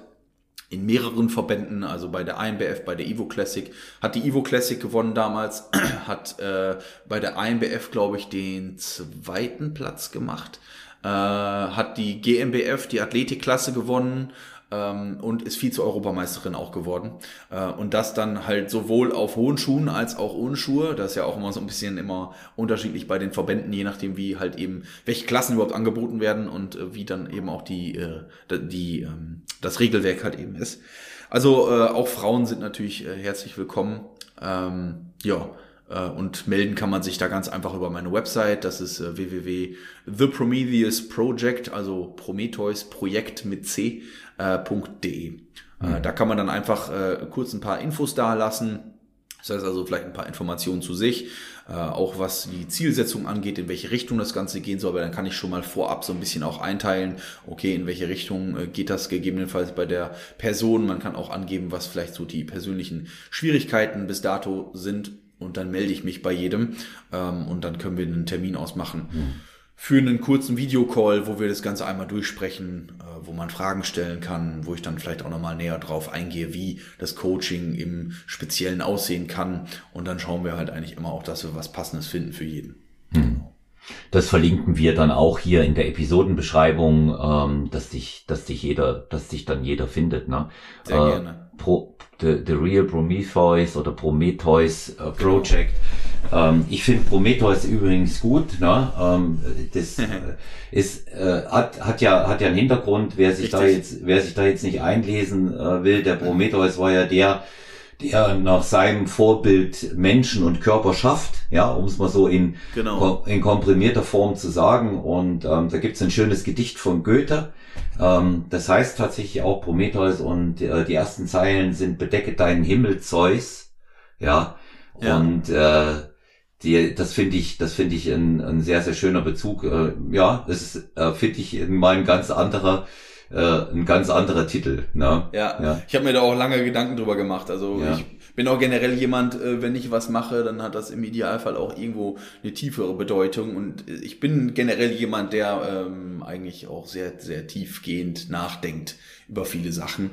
in mehreren Verbänden, also bei der INBF, bei der Evo Classic, hat die Evo Classic gewonnen damals, hat äh, bei der INBF, glaube ich, den zweiten Platz gemacht, äh, hat die GmbF, die Athletikklasse gewonnen und ist Vize-Europameisterin auch geworden. Äh, und das dann halt sowohl auf hohen Schuhen als auch ohne Schuhe. Das ist ja auch immer so ein bisschen immer unterschiedlich bei den Verbänden, je nachdem wie halt eben, welche Klassen überhaupt angeboten werden und äh, wie dann eben auch die, äh, die, ähm, das Regelwerk halt eben ist. Also auch Frauen sind natürlich herzlich willkommen. Ähm, ja, und melden kann man sich da ganz einfach über meine Website. Das ist äh, www.theprometheusproject, also Prometheus Projekt mit C, äh. Mhm. Da kann man dann einfach kurz ein paar Infos da lassen. Das heißt also vielleicht ein paar Informationen zu sich, auch was die Zielsetzung angeht, in welche Richtung das Ganze gehen soll, aber dann kann ich schon mal vorab so ein bisschen auch einteilen, okay, in welche Richtung geht das gegebenenfalls bei der Person. Man kann auch angeben, was vielleicht so die persönlichen Schwierigkeiten bis dato sind und dann melde ich mich bei jedem ähm, und dann können wir einen Termin ausmachen. Mhm. für einen kurzen Videocall, wo wir das Ganze einmal durchsprechen, äh, wo man Fragen stellen kann, wo ich dann vielleicht auch nochmal näher drauf eingehe, wie das Coaching im Speziellen aussehen kann. Und dann schauen wir halt eigentlich immer auch, dass wir was Passendes finden für jeden. Hm. Das verlinken wir dann auch hier in der Episodenbeschreibung, ähm, dass dich, dass dich jeder, dass dich dann jeder findet. Ne? Sehr äh, gerne. Pro, the, the Real Prometheus oder Prometheus äh, Project. Genau ähm, ich finde Prometheus übrigens gut. Ne? Ähm, das äh, ist, äh, hat, hat, ja, hat ja einen Hintergrund, wer sich Richtig. da jetzt, wer sich da jetzt nicht einlesen äh, will, der Prometheus war ja der, der nach seinem Vorbild Menschen und Körper schafft, ja, um es mal so in, genau. in komprimierter Form zu sagen. Und ähm, da gibt's ein schönes Gedicht von Goethe. Ähm, das heißt tatsächlich auch Prometheus und äh, die ersten Zeilen sind Bedecke deinen Himmel, Zeus. Ja. ja. Und äh, die, das finde ich, das finde ich ein, ein sehr, sehr schöner Bezug. Äh, ja, das ist, äh, finde ich, mal ein ganz anderer, äh, ein ganz anderer Titel. Ne? Ja, ja. ich habe mir da auch lange Gedanken drüber gemacht. Also ja. ich bin auch generell jemand, äh, wenn ich was mache, dann hat das im Idealfall auch irgendwo eine tiefere Bedeutung. Und ich bin generell jemand, der ähm, eigentlich auch sehr, sehr tiefgehend nachdenkt über viele Sachen.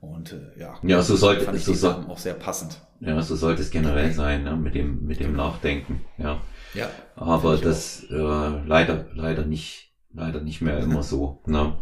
Und äh, ja, ja so sollte fand ich so soll, auch sehr passend. Ja, so sollte es generell sein, ne? mit dem mit dem Nachdenken. Ja. Ja. Aber das äh, leider leider nicht leider nicht mehr immer so. Ne?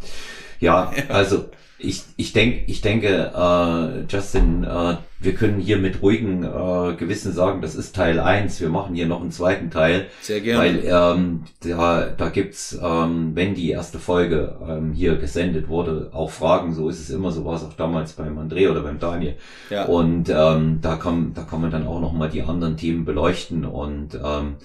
Ja, also ich, ich denke, ich denke, äh, Justin, äh, wir können hier mit ruhigem äh, Gewissen sagen, das ist Teil eins. Wir machen hier noch einen zweiten Teil. Sehr gerne. Weil ähm, da, da gibt's, ähm, wenn die erste Folge ähm, hier gesendet wurde, auch Fragen. So ist es immer, so war es auch damals beim André oder beim Daniel. Ja. Und ähm, da kann, da kann man dann auch noch mal die anderen Themen beleuchten und ähm,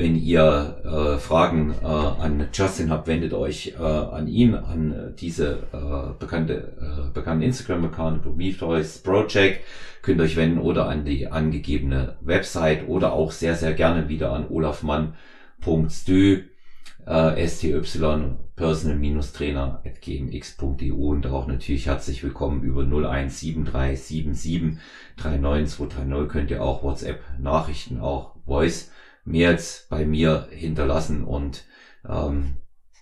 wenn ihr äh, Fragen äh, an Justin habt, wendet euch äh, an ihn, an äh, diese äh, bekannte, äh, bekannte Instagram-Account, Prometheus Project, könnt ihr euch wenden oder an die angegebene Website oder auch sehr, sehr gerne wieder an olafmann.stü, äh, STY, personal-trainer.gmx.eu und auch natürlich herzlich willkommen über 01737739230 könnt ihr auch WhatsApp Nachrichten, auch Voice Mails bei mir hinterlassen und ähm,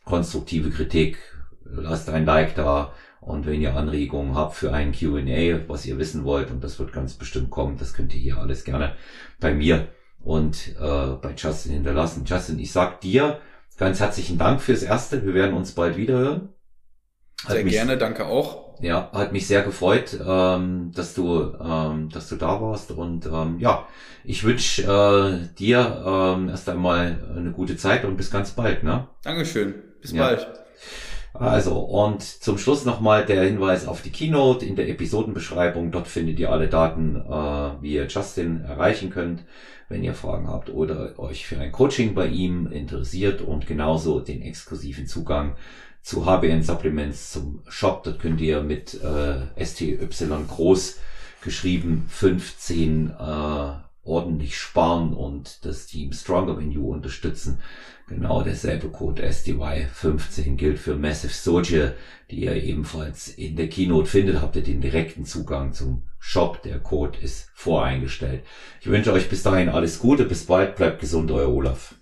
konstruktive Kritik, lasst ein Like da und wenn ihr Anregungen habt für ein Q&A, was ihr wissen wollt und das wird ganz bestimmt kommen, das könnt ihr hier alles gerne bei mir und äh, bei Justin hinterlassen. Justin, ich sag dir ganz herzlichen Dank fürs Erste. Wir werden uns bald wieder hören. Sehr gerne, danke auch. Ja, hat mich sehr gefreut, ähm, dass du, ähm, dass du da warst und ähm, ja, ich wünsche äh, dir ähm, erst einmal eine gute Zeit und bis ganz bald. Ne? Dankeschön, bis ja. bald. Also und zum Schluss nochmal der Hinweis auf die Keynote in der Episodenbeschreibung. Dort findet ihr alle Daten, äh, wie ihr Justin erreichen könnt, wenn ihr Fragen habt oder euch für ein Coaching bei ihm interessiert und genauso den exklusiven Zugang zu HBN Supplements zum Shop. Dort könnt ihr mit äh, STY groß geschrieben 15 äh, ordentlich sparen und das Team Stronger Than You unterstützen. Genau derselbe Code SDY15 gilt für Massive Soldier, die ihr ebenfalls in der Keynote findet. Habt ihr den direkten Zugang zum Shop. Der Code ist voreingestellt. Ich wünsche euch bis dahin alles Gute. Bis bald. Bleibt gesund, euer Olaf.